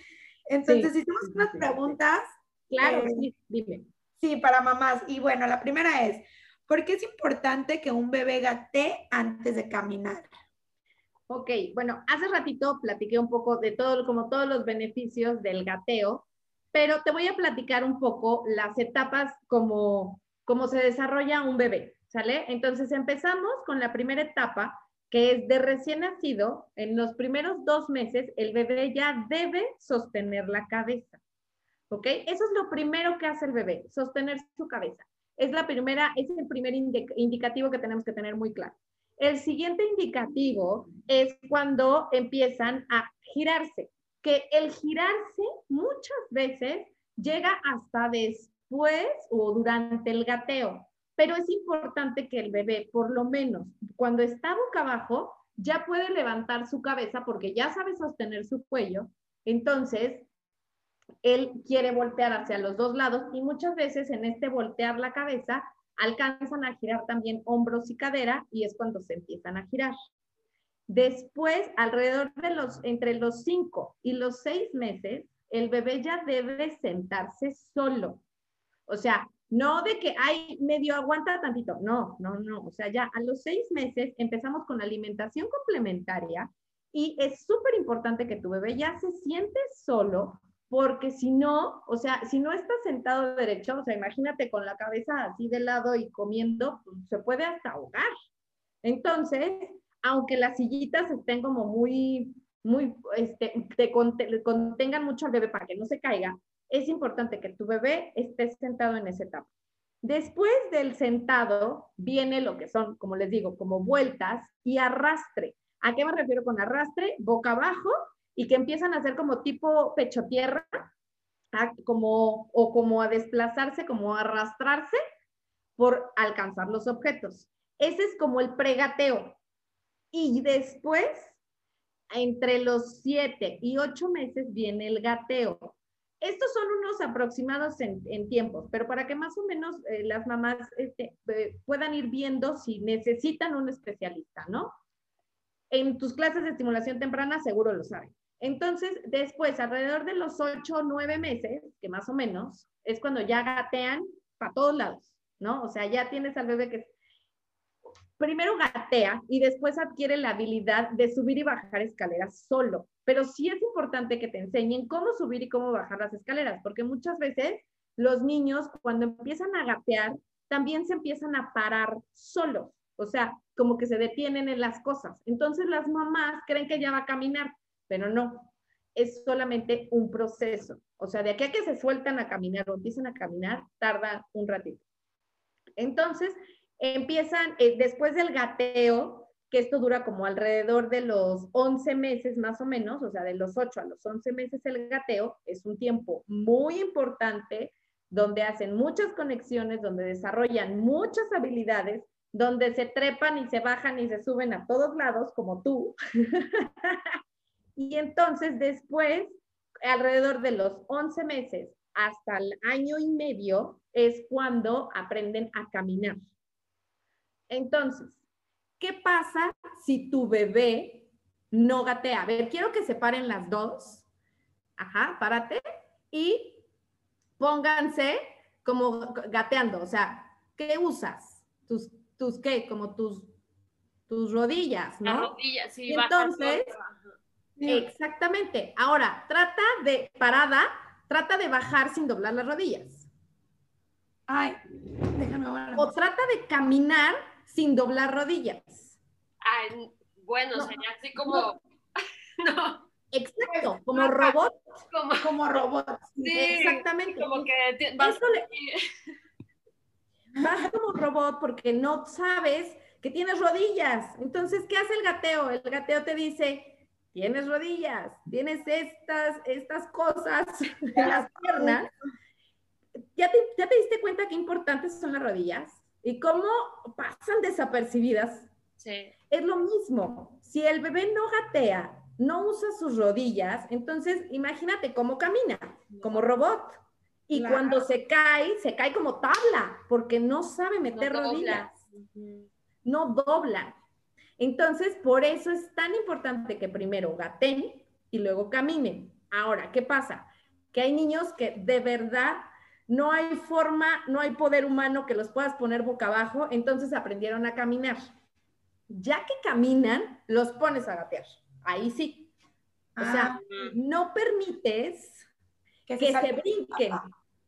Entonces, hicimos unas preguntas. Claro, eh, sí, dime. Sí, para mamás. Y bueno, la primera es, ¿por qué es importante que un bebé gatee antes de caminar? Ok, bueno, hace ratito platiqué un poco de todo, como todos los beneficios del gateo, pero te voy a platicar un poco las etapas como, como se desarrolla un bebé, ¿sale? Entonces empezamos con la primera etapa, que es de recién nacido, en los primeros dos meses, el bebé ya debe sostener la cabeza. ¿Ok? Eso es lo primero que hace el bebé, sostener su cabeza. Es la primera, es el primer indicativo que tenemos que tener muy claro. El siguiente indicativo es cuando empiezan a girarse, que el girarse muchas veces llega hasta después o durante el gateo pero es importante que el bebé, por lo menos cuando está boca abajo, ya puede levantar su cabeza porque ya sabe sostener su cuello. Entonces, él quiere voltear hacia los dos lados y muchas veces en este voltear la cabeza alcanzan a girar también hombros y cadera y es cuando se empiezan a girar. Después, alrededor de los, entre los cinco y los seis meses, el bebé ya debe sentarse solo. O sea, no de que, ay, medio aguanta tantito. No, no, no. O sea, ya a los seis meses empezamos con alimentación complementaria y es súper importante que tu bebé ya se siente solo porque si no, o sea, si no está sentado derecho, o sea, imagínate con la cabeza así de lado y comiendo, se puede hasta ahogar. Entonces, aunque las sillitas estén como muy, muy, este, te contengan mucho al bebé para que no se caiga, es importante que tu bebé esté sentado en esa etapa. Después del sentado viene lo que son, como les digo, como vueltas y arrastre. ¿A qué me refiero con arrastre? Boca abajo y que empiezan a hacer como tipo pecho tierra, como, o como a desplazarse, como a arrastrarse por alcanzar los objetos. Ese es como el pregateo. Y después, entre los siete y ocho meses, viene el gateo. Estos son unos aproximados en, tiempos, pero para que más o menos eh, las mamás este, eh, puedan ir viendo si necesitan un especialista, ¿no? En tus clases de estimulación temprana seguro lo saben. Entonces, después, alrededor de los ocho o nueve meses, que más o menos, es cuando ya gatean para todos lados, ¿no? O sea, ya tienes al bebé que primero gatea y después adquiere la habilidad de subir y bajar escaleras solo. Pero sí es importante que te enseñen cómo subir y cómo bajar las escaleras, porque muchas veces los niños cuando empiezan a gatear también se empiezan a parar solos, o sea, como que se detienen en las cosas. Entonces las mamás creen que ya va a caminar, pero no, es solamente un proceso. O sea, de aquí a que se sueltan a caminar o empiezan a caminar, tarda un ratito. Entonces, empiezan, eh, después del gateo, que esto dura como alrededor de los 11 meses más o menos, o sea, de los 8 a los 11 meses el gateo, es un tiempo muy importante donde hacen muchas conexiones, donde desarrollan muchas habilidades, donde se trepan y se bajan y se suben a todos lados, como tú. y entonces después, alrededor de los 11 meses hasta el año y medio, es cuando aprenden a caminar. Entonces, ¿qué pasa si tu bebé no gatea? A ver, quiero que se paren las dos. Ajá, párate. Y pónganse como gateando. O sea, ¿qué usas? Tus, tus ¿qué? Como tus, tus rodillas, ¿no? Las rodillas, sí. Entonces, exactamente. Ahora, trata de, parada, trata de bajar sin doblar las rodillas. Ay, déjame ver. O trata de caminar sin doblar rodillas. Ay, bueno, sería así como... no. Exacto, como robot. Como, como robot. Sí, exactamente. Como que vas, vas como robot porque no sabes que tienes rodillas. Entonces, ¿qué hace el gateo? El gateo te dice, tienes rodillas, tienes estas, estas cosas en las piernas. ¿Ya te, ¿Ya te diste cuenta qué importantes son las rodillas? Y cómo pasan desapercibidas. Sí. Es lo mismo. Si el bebé no gatea, no usa sus rodillas, entonces imagínate cómo camina, como robot. Y cuando se cae, se cae como tabla, porque no sabe meter rodillas. No dobla. Entonces, por eso es tan importante que primero gaten y luego caminen. Ahora, ¿qué pasa? Que hay niños que de verdad no hay forma, no hay poder humano que los puedas poner boca abajo, entonces aprendieron a caminar. Ya que caminan, los pones a gatear. Ahí sí. O sea, ah. no permites que, se, brinquen.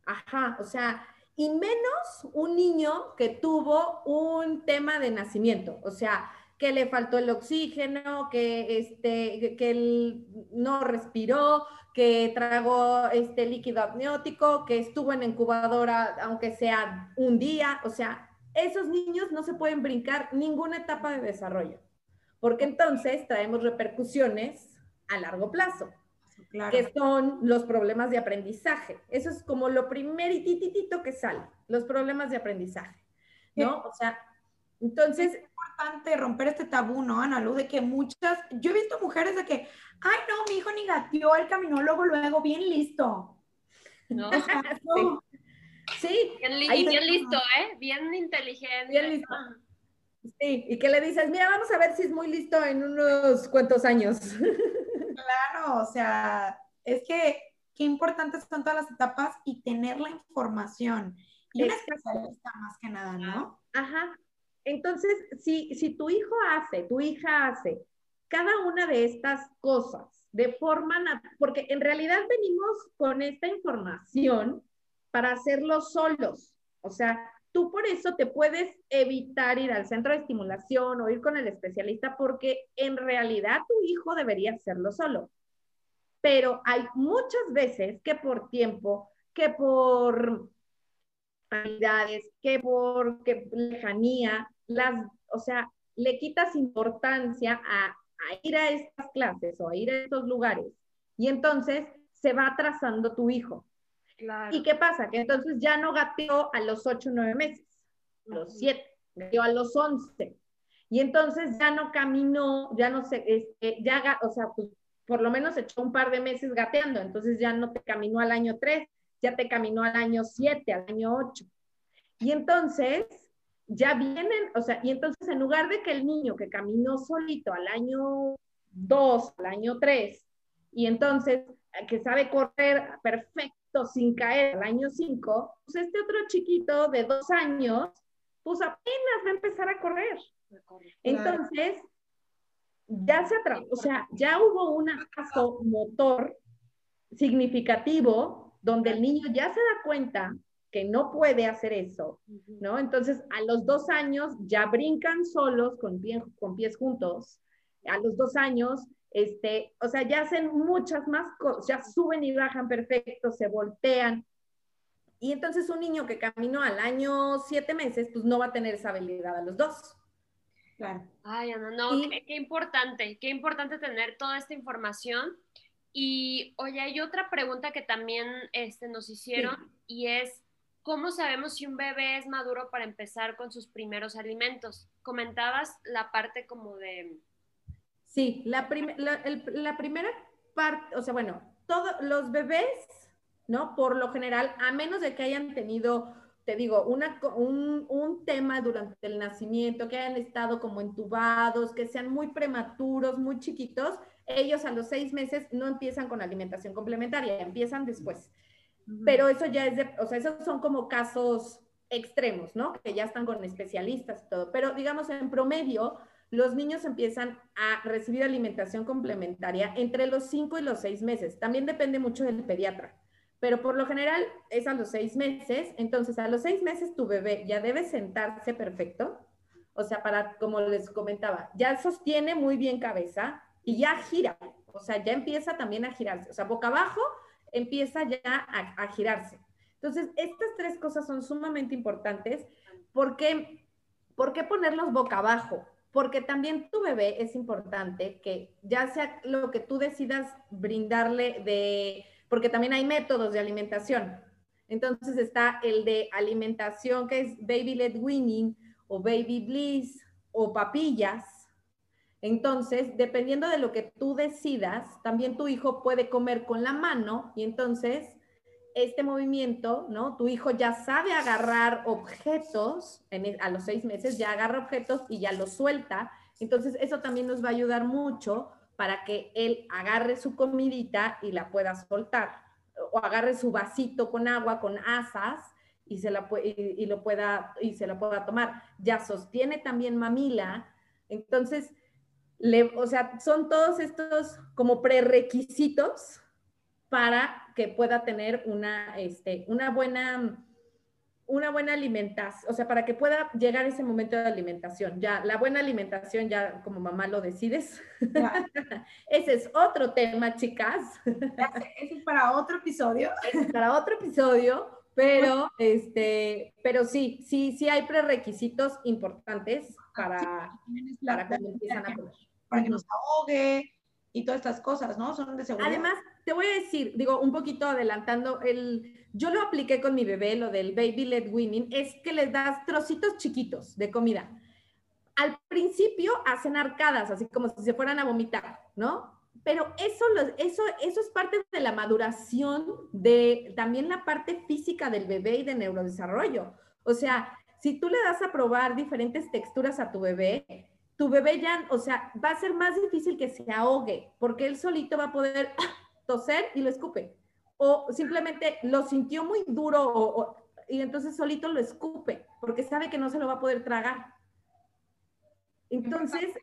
Ajá, o sea, y menos un niño que tuvo un tema de nacimiento, o sea, que le faltó el oxígeno, que, este, que él no respiró, que tragó este líquido amniótico, que estuvo en incubadora aunque sea un día, o sea, esos niños no se pueden brincar ninguna etapa de desarrollo, porque entonces traemos repercusiones a largo plazo, que son los problemas de aprendizaje. Eso es como lo primerititito que sale, los problemas de aprendizaje, ¿no? O sea, entonces... Importante romper este tabú, ¿no, Ana Luz? De que muchas, yo he visto mujeres de que, ay, no, mi hijo ni gateó, él caminó luego, bien listo. No. sí. Bien, bien listo, ¿eh? Bien inteligente. Bien listo. Sí, y que le dices, mira, vamos a ver si es muy listo en unos cuantos años. Claro, o sea, es que qué importantes son todas las etapas y tener la información. Y una especialista más que nada, ¿no? Ajá. Entonces, si, si tu hijo hace, tu hija hace cada una de estas cosas de forma, porque en realidad venimos con esta información para hacerlo solos. O sea, tú por eso te puedes evitar ir al centro de estimulación o ir con el especialista porque en realidad tu hijo debería hacerlo solo. Pero hay muchas veces que por tiempo, que por habilidades, que por que lejanía, las, o sea, le quitas importancia a, a ir a estas clases o a ir a estos lugares. Y entonces se va atrasando tu hijo. ¿Y qué pasa? Que entonces ya no gateó a los 8 o 9 meses, a los 7, gateó a los 11. Y entonces ya no caminó, ya no sé, este, ya, o sea, pues por lo menos echó un par de meses gateando, entonces ya no te caminó al año 3, ya te caminó al año 7, al año 8. Y entonces ya vienen, o sea, y entonces en lugar de que el niño que caminó solito al año 2, al año 3, y entonces que sabe correr perfecto sin caer al año 5, pues este otro chiquito de dos años, pues apenas va a empezar a correr. Entonces, ya se atrasó, o sea, ya hubo un atraso motor significativo donde el niño ya se da cuenta que no puede hacer eso, ¿no? Entonces, a los dos años ya brincan solos con, con pies juntos, a los dos años este, o sea, ya hacen muchas más cosas, ya suben y bajan perfecto, se voltean. Y entonces un niño que caminó al año siete meses, pues no va a tener esa habilidad a los dos. Claro. Ay, no, no, qué, importante, qué importante tener toda esta información. Y oye, hay otra pregunta que también este, nos hicieron y es, ¿cómo sabemos si un bebé es maduro para empezar con sus primeros alimentos? Comentabas la parte como de Sí, la, la, primera parte, o sea, bueno, todos los bebés, ¿no? Por lo general, a menos de que hayan tenido, te digo, una, un, un tema durante el nacimiento, que hayan estado como entubados, que sean muy prematuros, muy chiquitos, ellos a los seis meses no empiezan con alimentación complementaria, empiezan después. Pero eso ya es de, o sea, esos son como casos extremos, ¿no? Que ya están con especialistas y todo. Pero digamos, en promedio, los niños empiezan a recibir alimentación complementaria entre los 5 y los 6 meses. También depende mucho del pediatra, pero por lo general es a los 6 meses. Entonces, a los 6 meses tu bebé ya debe sentarse perfecto. O sea, para, como les comentaba, ya sostiene muy bien cabeza y ya gira. O sea, ya empieza también a girarse. O sea, boca abajo empieza ya a, girarse. Entonces, estas tres cosas son sumamente importantes porque, ¿por qué ponerlos boca abajo? porque también tu bebé es importante que ya sea lo que tú decidas brindarle de, porque también hay métodos de alimentación. Entonces está el de alimentación que es baby led weaning o baby bliss o papillas. Entonces, dependiendo de lo que tú decidas, también tu hijo puede comer con la mano y entonces este movimiento, ¿no? Tu hijo ya sabe agarrar objetos, e, a los seis meses ya agarra objetos y ya los suelta. Entonces, eso también nos va a ayudar mucho para que él agarre su comidita y la pueda soltar. O agarre su vasito con agua, con asas, y se, la, y, lo pueda, y se la pueda tomar. Ya sostiene también mamila. Entonces, le, o sea, son todos estos como prerequisitos para que pueda tener una, este, una buena una buena alimentación, o sea, para que pueda llegar ese momento de alimentación. Ya, la buena alimentación, ya como mamá lo decides. ese es otro tema, chicas. Ese es para otro episodio. Es para otro episodio, pero, este, pero sí, sí, sí hay prerequisitos importantes para, para cuando empiezan a comer. Para que nos ahogue, y todas estas cosas, ¿no? Son de seguridad. Además, te voy a decir, digo, un poquito adelantando, el, yo lo apliqué con mi bebé, lo del baby led weaning, es que les das trocitos chiquitos de comida. Al principio hacen arcadas, así como si se fueran a vomitar, ¿no? Pero eso, eso, eso es parte de la maduración de también la parte física del bebé y de neurodesarrollo. O sea, si tú le das a probar diferentes texturas a tu bebé, tu bebé ya, o sea, va a ser más difícil que se ahogue, porque él solito va a poder toser y lo escupe. O simplemente lo sintió muy duro y entonces solito lo escupe, porque sabe que no se lo va a poder tragar. Entonces,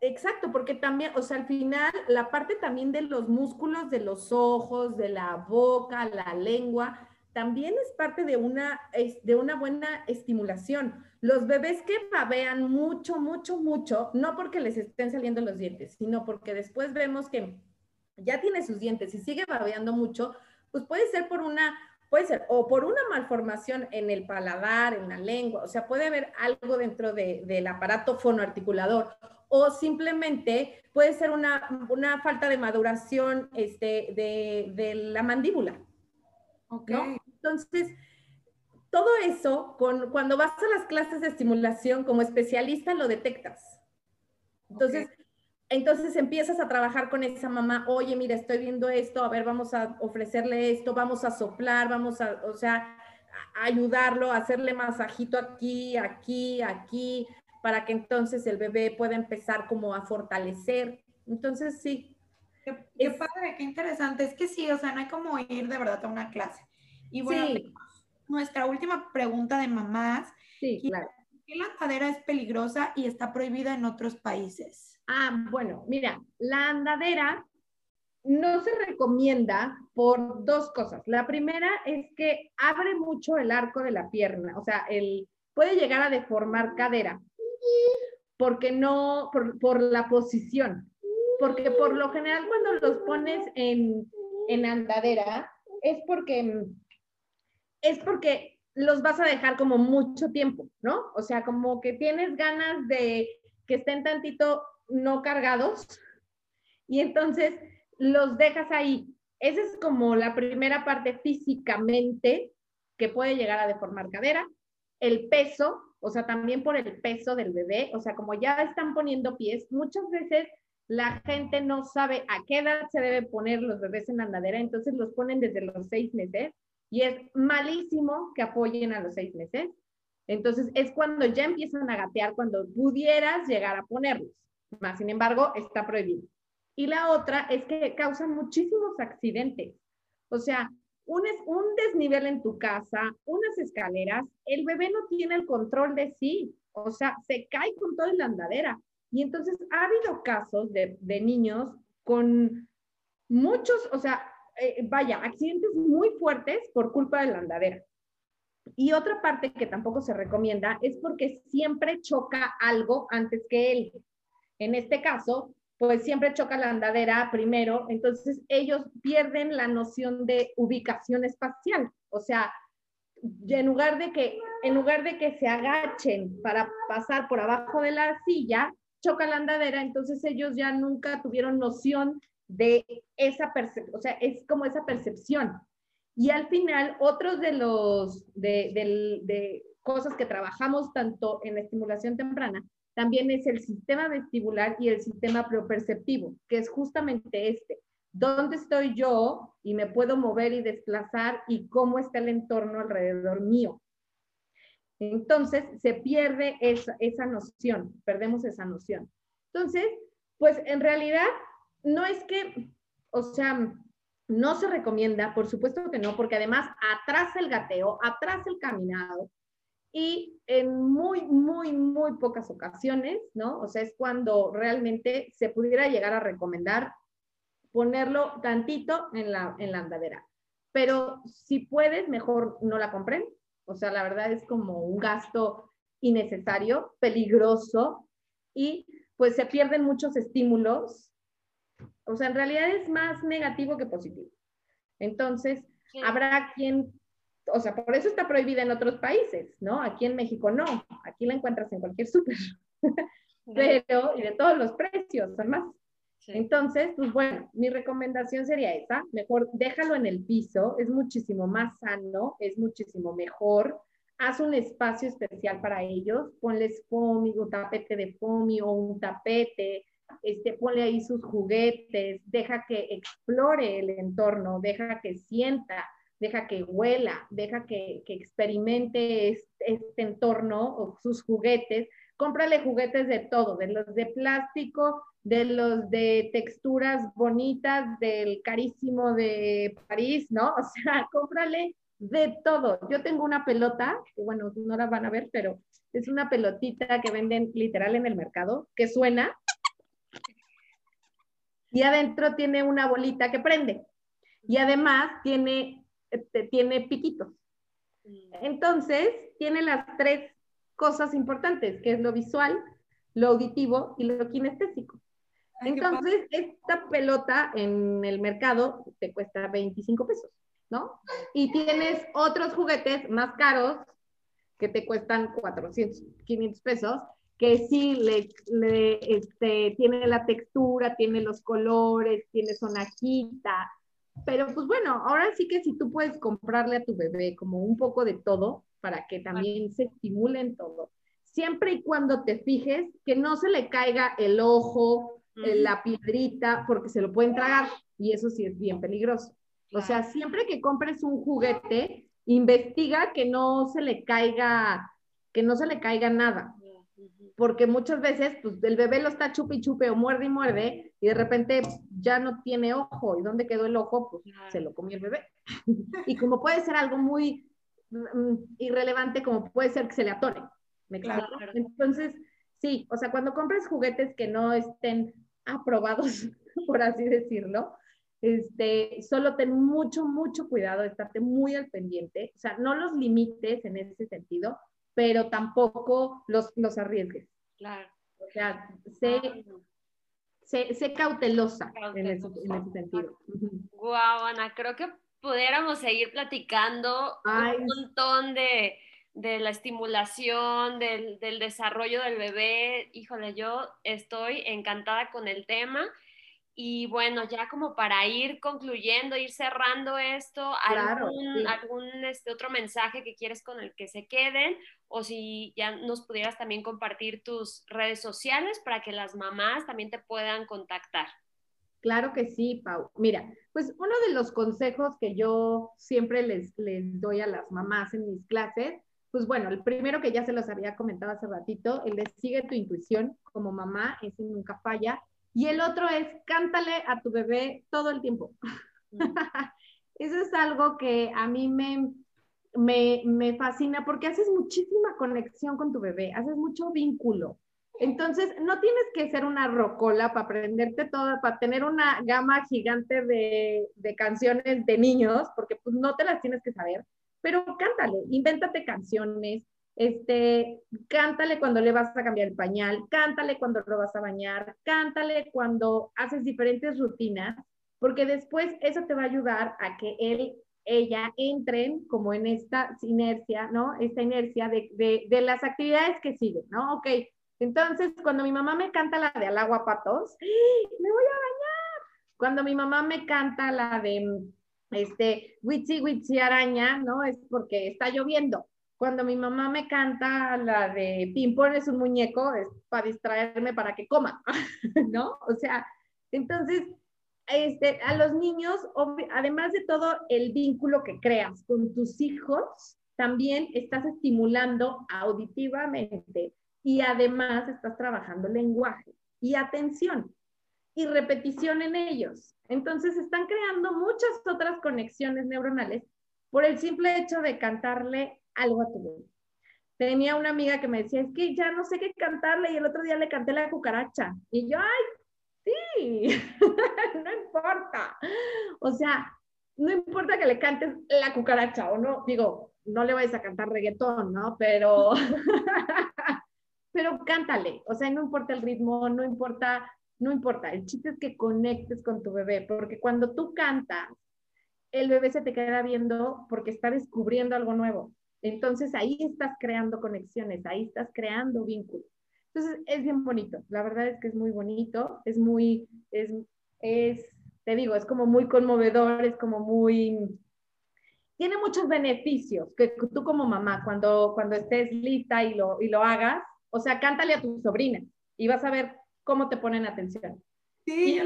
exacto, porque también, o sea, al final, la parte también de los músculos de los ojos, de la boca, la lengua, también es parte de una, de una buena estimulación. Los bebés que babean mucho, mucho, mucho, no porque les estén saliendo los dientes, sino porque después vemos que ya tiene sus dientes y sigue babeando mucho, pues puede ser por una puede ser o por una malformación en el paladar, en la lengua, o sea, puede haber algo dentro del aparato fonoarticulador o simplemente puede ser una, una falta de maduración este, de, de la mandíbula. Okay. Entonces, todo eso, con, cuando vas a las clases de estimulación como especialista, lo detectas. Entonces, entonces empiezas a trabajar con esa mamá, oye, mira, estoy viendo esto, a ver, vamos a ofrecerle esto, vamos a soplar, vamos a, o sea, a ayudarlo, a hacerle masajito aquí, aquí, aquí, para que entonces el bebé pueda empezar como a fortalecer. Entonces, sí. Qué, padre, qué interesante. Es que sí, o sea, no hay como ir de verdad a una clase. Y bueno, nuestra última pregunta de mamás. Sí, claro. ¿Qué la andadera es peligrosa y está prohibida en otros países? Ah, bueno, mira, la andadera no se recomienda por dos cosas. La primera es que abre mucho el arco de la pierna, o sea, el, puede llegar a deformar cadera, porque no, por, la posición, porque por lo general cuando los pones en, en andadera es porque, es porque los vas a dejar como mucho tiempo, ¿no? O sea, como que tienes ganas de que estén tantito no cargados y entonces los dejas ahí. Esa es como la primera parte físicamente que puede llegar a deformar cadera. El peso, o sea, también por el peso del bebé, o sea, como ya están poniendo pies, muchas veces la gente no sabe a qué edad se debe poner los bebés en andadera, entonces los ponen desde los seis meses y es malísimo que apoyen a los seis meses. Entonces es cuando ya empiezan a gatear, cuando pudieras llegar a ponerlos. Más sin embargo, está prohibido. Y la otra es que causan muchísimos accidentes. O sea, un, desnivel en tu casa, unas escaleras, el bebé no tiene el control de sí. O sea, se cae con toda la andadera. Y entonces ha habido casos de, de niños con muchos, o sea, eh, vaya, accidentes muy fuertes por culpa de la andadera. Y otra parte que tampoco se recomienda es porque siempre choca algo antes que él. En este caso, pues siempre choca la andadera primero, entonces ellos pierden la noción de ubicación espacial. O sea, en lugar de que, en lugar de que se agachen para pasar por abajo de la silla, choca la andadera, entonces ellos ya nunca tuvieron noción de esa percepción, o sea, es como esa percepción. Y al final, otros de los, de, cosas que trabajamos tanto en la estimulación temprana, también es el sistema vestibular y el sistema properceptivo, que es justamente este. ¿Dónde estoy yo y me puedo mover y desplazar y cómo está el entorno alrededor mío? Entonces, se pierde esa, esa noción, perdemos esa noción. Entonces, pues en realidad no es que, o sea, no se recomienda, por supuesto que no, porque además atrás el gateo, atrás el caminado, y en muy, muy, muy pocas ocasiones, ¿no? O sea, es cuando realmente se pudiera llegar a recomendar ponerlo tantito en la, en la andadera. Pero si puedes, mejor no la compren. O sea, la verdad es como un gasto innecesario, peligroso, y pues se pierden muchos estímulos o sea, en realidad es más negativo que positivo. Entonces, habrá quien, o sea, por eso está prohibida en otros países, ¿no? Aquí en México no, aquí la encuentras en cualquier súper, pero, y de todos los precios, además. Entonces, pues bueno, mi recomendación sería esa, mejor déjalo en el piso, es muchísimo más sano, es muchísimo mejor, haz un espacio especial para ellos, ponles foamy, un tapete de foamy o un tapete, este, ponle ahí sus juguetes, deja que explore el entorno, deja que sienta, deja que huela, deja que, experimente este, entorno o sus juguetes. Cómprale juguetes de todo, de los de plástico, de los de texturas bonitas, del carísimo de París, ¿no? O sea, cómprale de todo. Yo tengo una pelota, que bueno, no la van a ver, pero es una pelotita que venden literal en el mercado, que suena y adentro tiene una bolita que prende. Y además tiene, este, tiene piquitos. Mm. Entonces, tiene las tres cosas importantes, que es lo visual, lo auditivo y lo kinestésico. Entonces, esta pelota en el mercado te cuesta 25 pesos. ¿no? Y tienes otros juguetes más caros que te cuestan 400, 500 pesos, que sí le, le este, tiene la textura, tiene los colores, tiene sonajita, pero pues bueno, ahora sí que si tú puedes comprarle a tu bebé como un poco de todo para que también se estimule en todo, siempre y cuando te fijes que no se le caiga el ojo, la piedrita, porque se lo pueden tragar y eso sí es bien peligroso. O sea, siempre que compres un juguete, investiga que no se le caiga, que no se le caiga nada. Porque muchas veces, pues, el bebé lo está chupe y chupe o muerde y muerde, y de repente ya no tiene ojo. ¿Y dónde quedó el ojo? Pues se lo comió el bebé. y como puede ser algo muy mm, irrelevante, como puede ser que se le atore. ¿Me Entonces, sí, o sea, cuando compres juguetes que no estén aprobados, por así decirlo, este, solo ten mucho, mucho cuidado, estarte muy al pendiente, o sea, no los limites en ese sentido, pero tampoco los, los arriesgues. Claro. O sea, sé, sé, cautelosa, En, ese, sentido. Guau, Ana, creo que pudiéramos seguir platicando un montón de, de la estimulación, del, del, desarrollo del bebé. Híjole, yo estoy encantada con el tema. Y bueno, ya como para ir concluyendo, ir cerrando esto, ¿algún, algún este, otro mensaje que quieres con el que se queden? O si ya nos pudieras también compartir tus redes sociales para que las mamás también te puedan contactar. Claro que sí, Pau. Mira, pues uno de los consejos que yo siempre les, les doy a las mamás en mis clases, pues bueno, el primero que ya se los había comentado hace ratito, el de sigue tu intuición como mamá, ese nunca falla y el otro es cántale a tu bebé todo el tiempo. Eso es algo que a mí me, me, me, fascina porque haces muchísima conexión con tu bebé, haces mucho vínculo. Entonces, no tienes que ser una rocola para aprenderte todo, para tener una gama gigante de, de, canciones de niños, porque pues no te las tienes que saber, pero cántale, invéntate canciones, este, cántale cuando le vas a cambiar el pañal, cántale cuando lo vas a bañar, cántale cuando haces diferentes rutinas, porque después eso te va a ayudar a que él, ella entren como en esta inercia, ¿no? Esta inercia de, de, de las actividades que siguen, ¿no? Ok, entonces cuando mi mamá me canta la de al agua patos, me voy a bañar. Cuando mi mamá me canta la de, este, witsi, witsi araña, ¿no? Es porque está lloviendo cuando mi mamá me canta la de Pimpón es un muñeco, es para distraerme para que coma, ¿no? O sea, entonces, este, a los niños, además de todo el vínculo que creas con tus hijos, también estás estimulando auditivamente y además estás trabajando lenguaje y atención y repetición en ellos. Entonces están creando muchas otras conexiones neuronales por el simple hecho de cantarle algo a tu bebé. Tenía una amiga que me decía, es que ya no sé qué cantarle y el otro día le canté la cucaracha. Y yo, ay, sí, no importa. O sea, no importa que le cantes la cucaracha o no, digo, no le vayas a cantar reggaetón, ¿no? Pero, pero cántale, o sea, no importa el ritmo, no importa, no importa, el chiste es que conectes con tu bebé, porque cuando tú cantas, el bebé se te queda viendo porque está descubriendo algo nuevo. Entonces ahí estás creando conexiones, ahí estás creando vínculos. Entonces es bien bonito, la verdad es que es muy bonito, es muy, es, es, te digo, es como muy conmovedor, es como muy, tiene muchos beneficios que tú como mamá, cuando, cuando estés lista y lo, y lo hagas, o sea, cántale a tu sobrina y vas a ver cómo te ponen atención. Sí, yo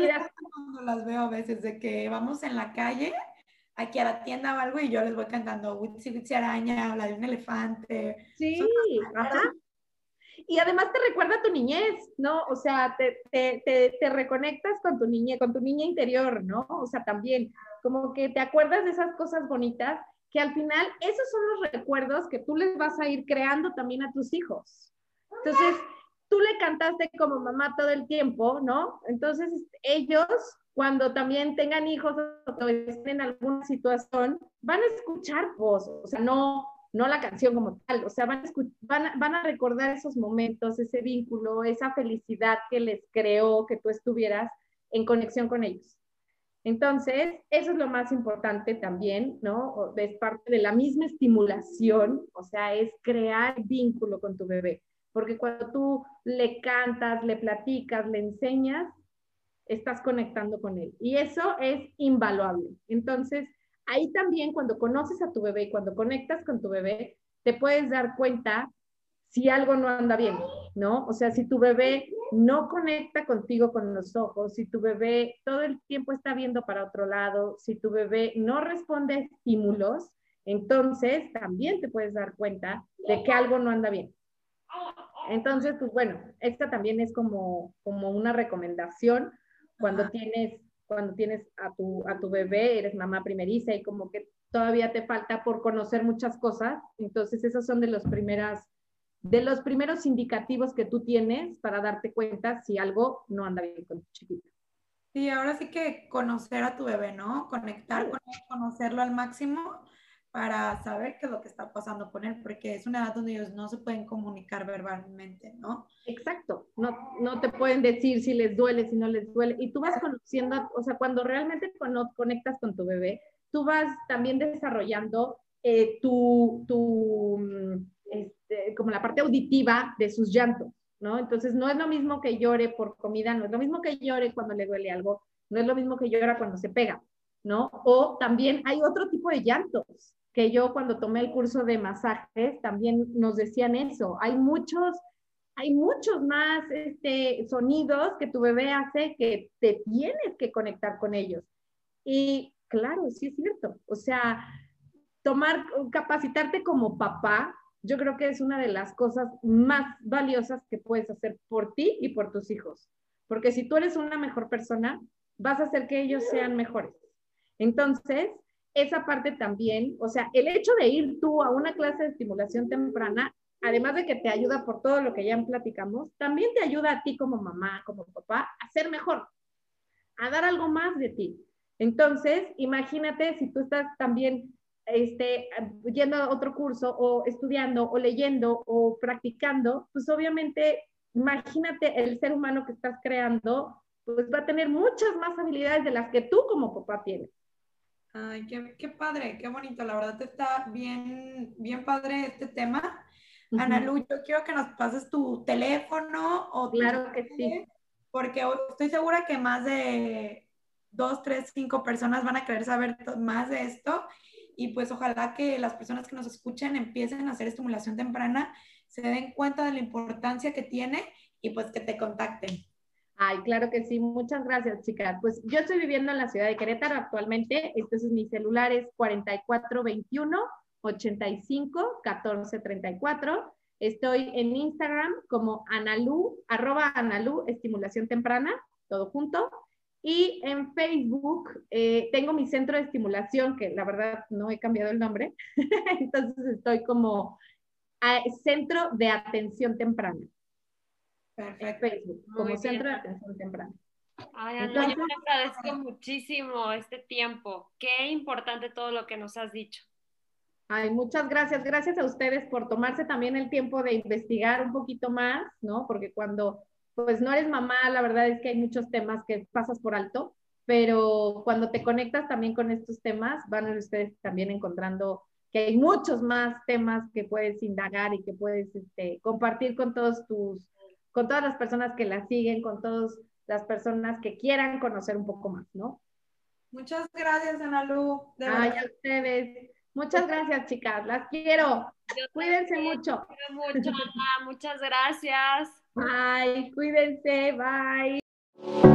cuando las veo a veces de que vamos en la calle aquí a la tienda o algo y yo les voy cantando Witsi Witsi Araña, la de un elefante. Sí, ajá. Y además te recuerda a tu niñez, ¿no? O sea, te, te, te, te, reconectas con tu niñez, con tu niña interior, ¿no? O sea, también, como que te acuerdas de esas cosas bonitas que al final esos son los recuerdos que tú les vas a ir creando también a tus hijos. Entonces, tú le cantaste como mamá todo el tiempo, ¿no? Entonces, ellos cuando también tengan hijos o estén en alguna situación, van a escuchar voz, o sea, no, no la canción como tal, o sea, van a, van, van a recordar esos momentos, ese vínculo, esa felicidad que les creó que tú estuvieras en conexión con ellos. Entonces, eso es lo más importante también, ¿no? Es parte de la misma estimulación, o sea, es crear vínculo con tu bebé. Porque cuando tú le cantas, le platicas, le enseñas, estás conectando con él. Y eso es invaluable. Entonces, ahí también cuando conoces a tu bebé y cuando conectas con tu bebé, te puedes dar cuenta si algo no anda bien, ¿no? O sea, si tu bebé no conecta contigo con los ojos, si tu bebé todo el tiempo está viendo para otro lado, si tu bebé no responde a estímulos, entonces también te puedes dar cuenta de que algo no anda bien. Entonces, pues bueno, esta también es como, como una recomendación cuando tienes, cuando tienes a tu, a tu bebé, eres mamá primeriza y como que todavía te falta por conocer muchas cosas. Entonces, esas son de los primeras de los primeros indicativos que tú tienes para darte cuenta si algo no anda bien con tu chiquita. Sí, ahora sí que conocer a tu bebé, ¿no? Conectar con él, conocerlo al máximo para saber qué es lo que está pasando con él, porque es una edad donde ellos no se pueden comunicar verbalmente, ¿no? Exacto, no, no te pueden decir si les duele, si no les duele, y tú vas conociendo, o sea, cuando realmente conectas con tu bebé, tú vas también desarrollando eh, tu, tu, mm, este, como la parte auditiva de sus llantos, ¿no? Entonces, no es lo mismo que llore por comida, no es lo mismo que llore cuando le duele algo, no es lo mismo que llora cuando se pega, ¿no? O también hay otro tipo de llantos, que yo cuando tomé el curso de masajes también nos decían eso. Hay muchos, hay muchos más este, sonidos que tu bebé hace que te tienes que conectar con ellos. Y claro, sí es cierto. O sea, tomar, capacitarte como papá, yo creo que es una de las cosas más valiosas que puedes hacer por ti y por tus hijos. Porque si tú eres una mejor persona, vas a hacer que ellos sean mejores. Entonces, esa parte también, o sea, el hecho de ir tú a una clase de estimulación temprana, además de que te ayuda por todo lo que ya platicamos, también te ayuda a ti como mamá, como papá, a ser mejor, a dar algo más de ti. Entonces, imagínate si tú estás también este, yendo a otro curso o estudiando o leyendo o practicando, pues obviamente, imagínate el ser humano que estás creando, pues va a tener muchas más habilidades de las que tú como papá tienes. Ay, qué, qué, padre, qué bonito. La verdad está bien, bien padre este tema. Ana Lu, yo quiero que nos pases tu teléfono o Claro que sí. Porque estoy segura que más de dos, tres, cinco personas van a querer saber más de esto. Y pues ojalá que las personas que nos escuchen empiecen a hacer estimulación temprana, se den cuenta de la importancia que tiene y pues que te contacten. Ay, claro que sí. Muchas gracias, chicas. Pues yo estoy viviendo en la ciudad de Querétaro actualmente. Entonces mi celular es 4421 85 14 34. Estoy en Instagram como Analu, arroba Analu, estimulación temprana, todo junto. Y en Facebook eh, tengo mi centro de estimulación, que la verdad no he cambiado el nombre. Entonces estoy como Centro de Atención Temprana. Perfecto. Facebook, como centro de atención temprana. Ay, Ana, yo te agradezco muchísimo este tiempo. Qué importante todo lo que nos has dicho. Ay, muchas gracias. Gracias a ustedes por tomarse también el tiempo de investigar un poquito más, ¿no? Porque cuando pues no eres mamá, la verdad es que hay muchos temas que pasas por alto, pero cuando te conectas también con estos temas, van a ustedes también encontrando que hay muchos más temas que puedes indagar y que puedes este, compartir con todos tus con todas las personas que la siguen, con todas las personas que quieran conocer un poco más, ¿no? Muchas gracias, Ana Lu. Ay, a ustedes. Muchas gracias, chicas. Las quiero. Cuídense mucho. mucho, Muchas gracias. Bye. Cuídense. Bye.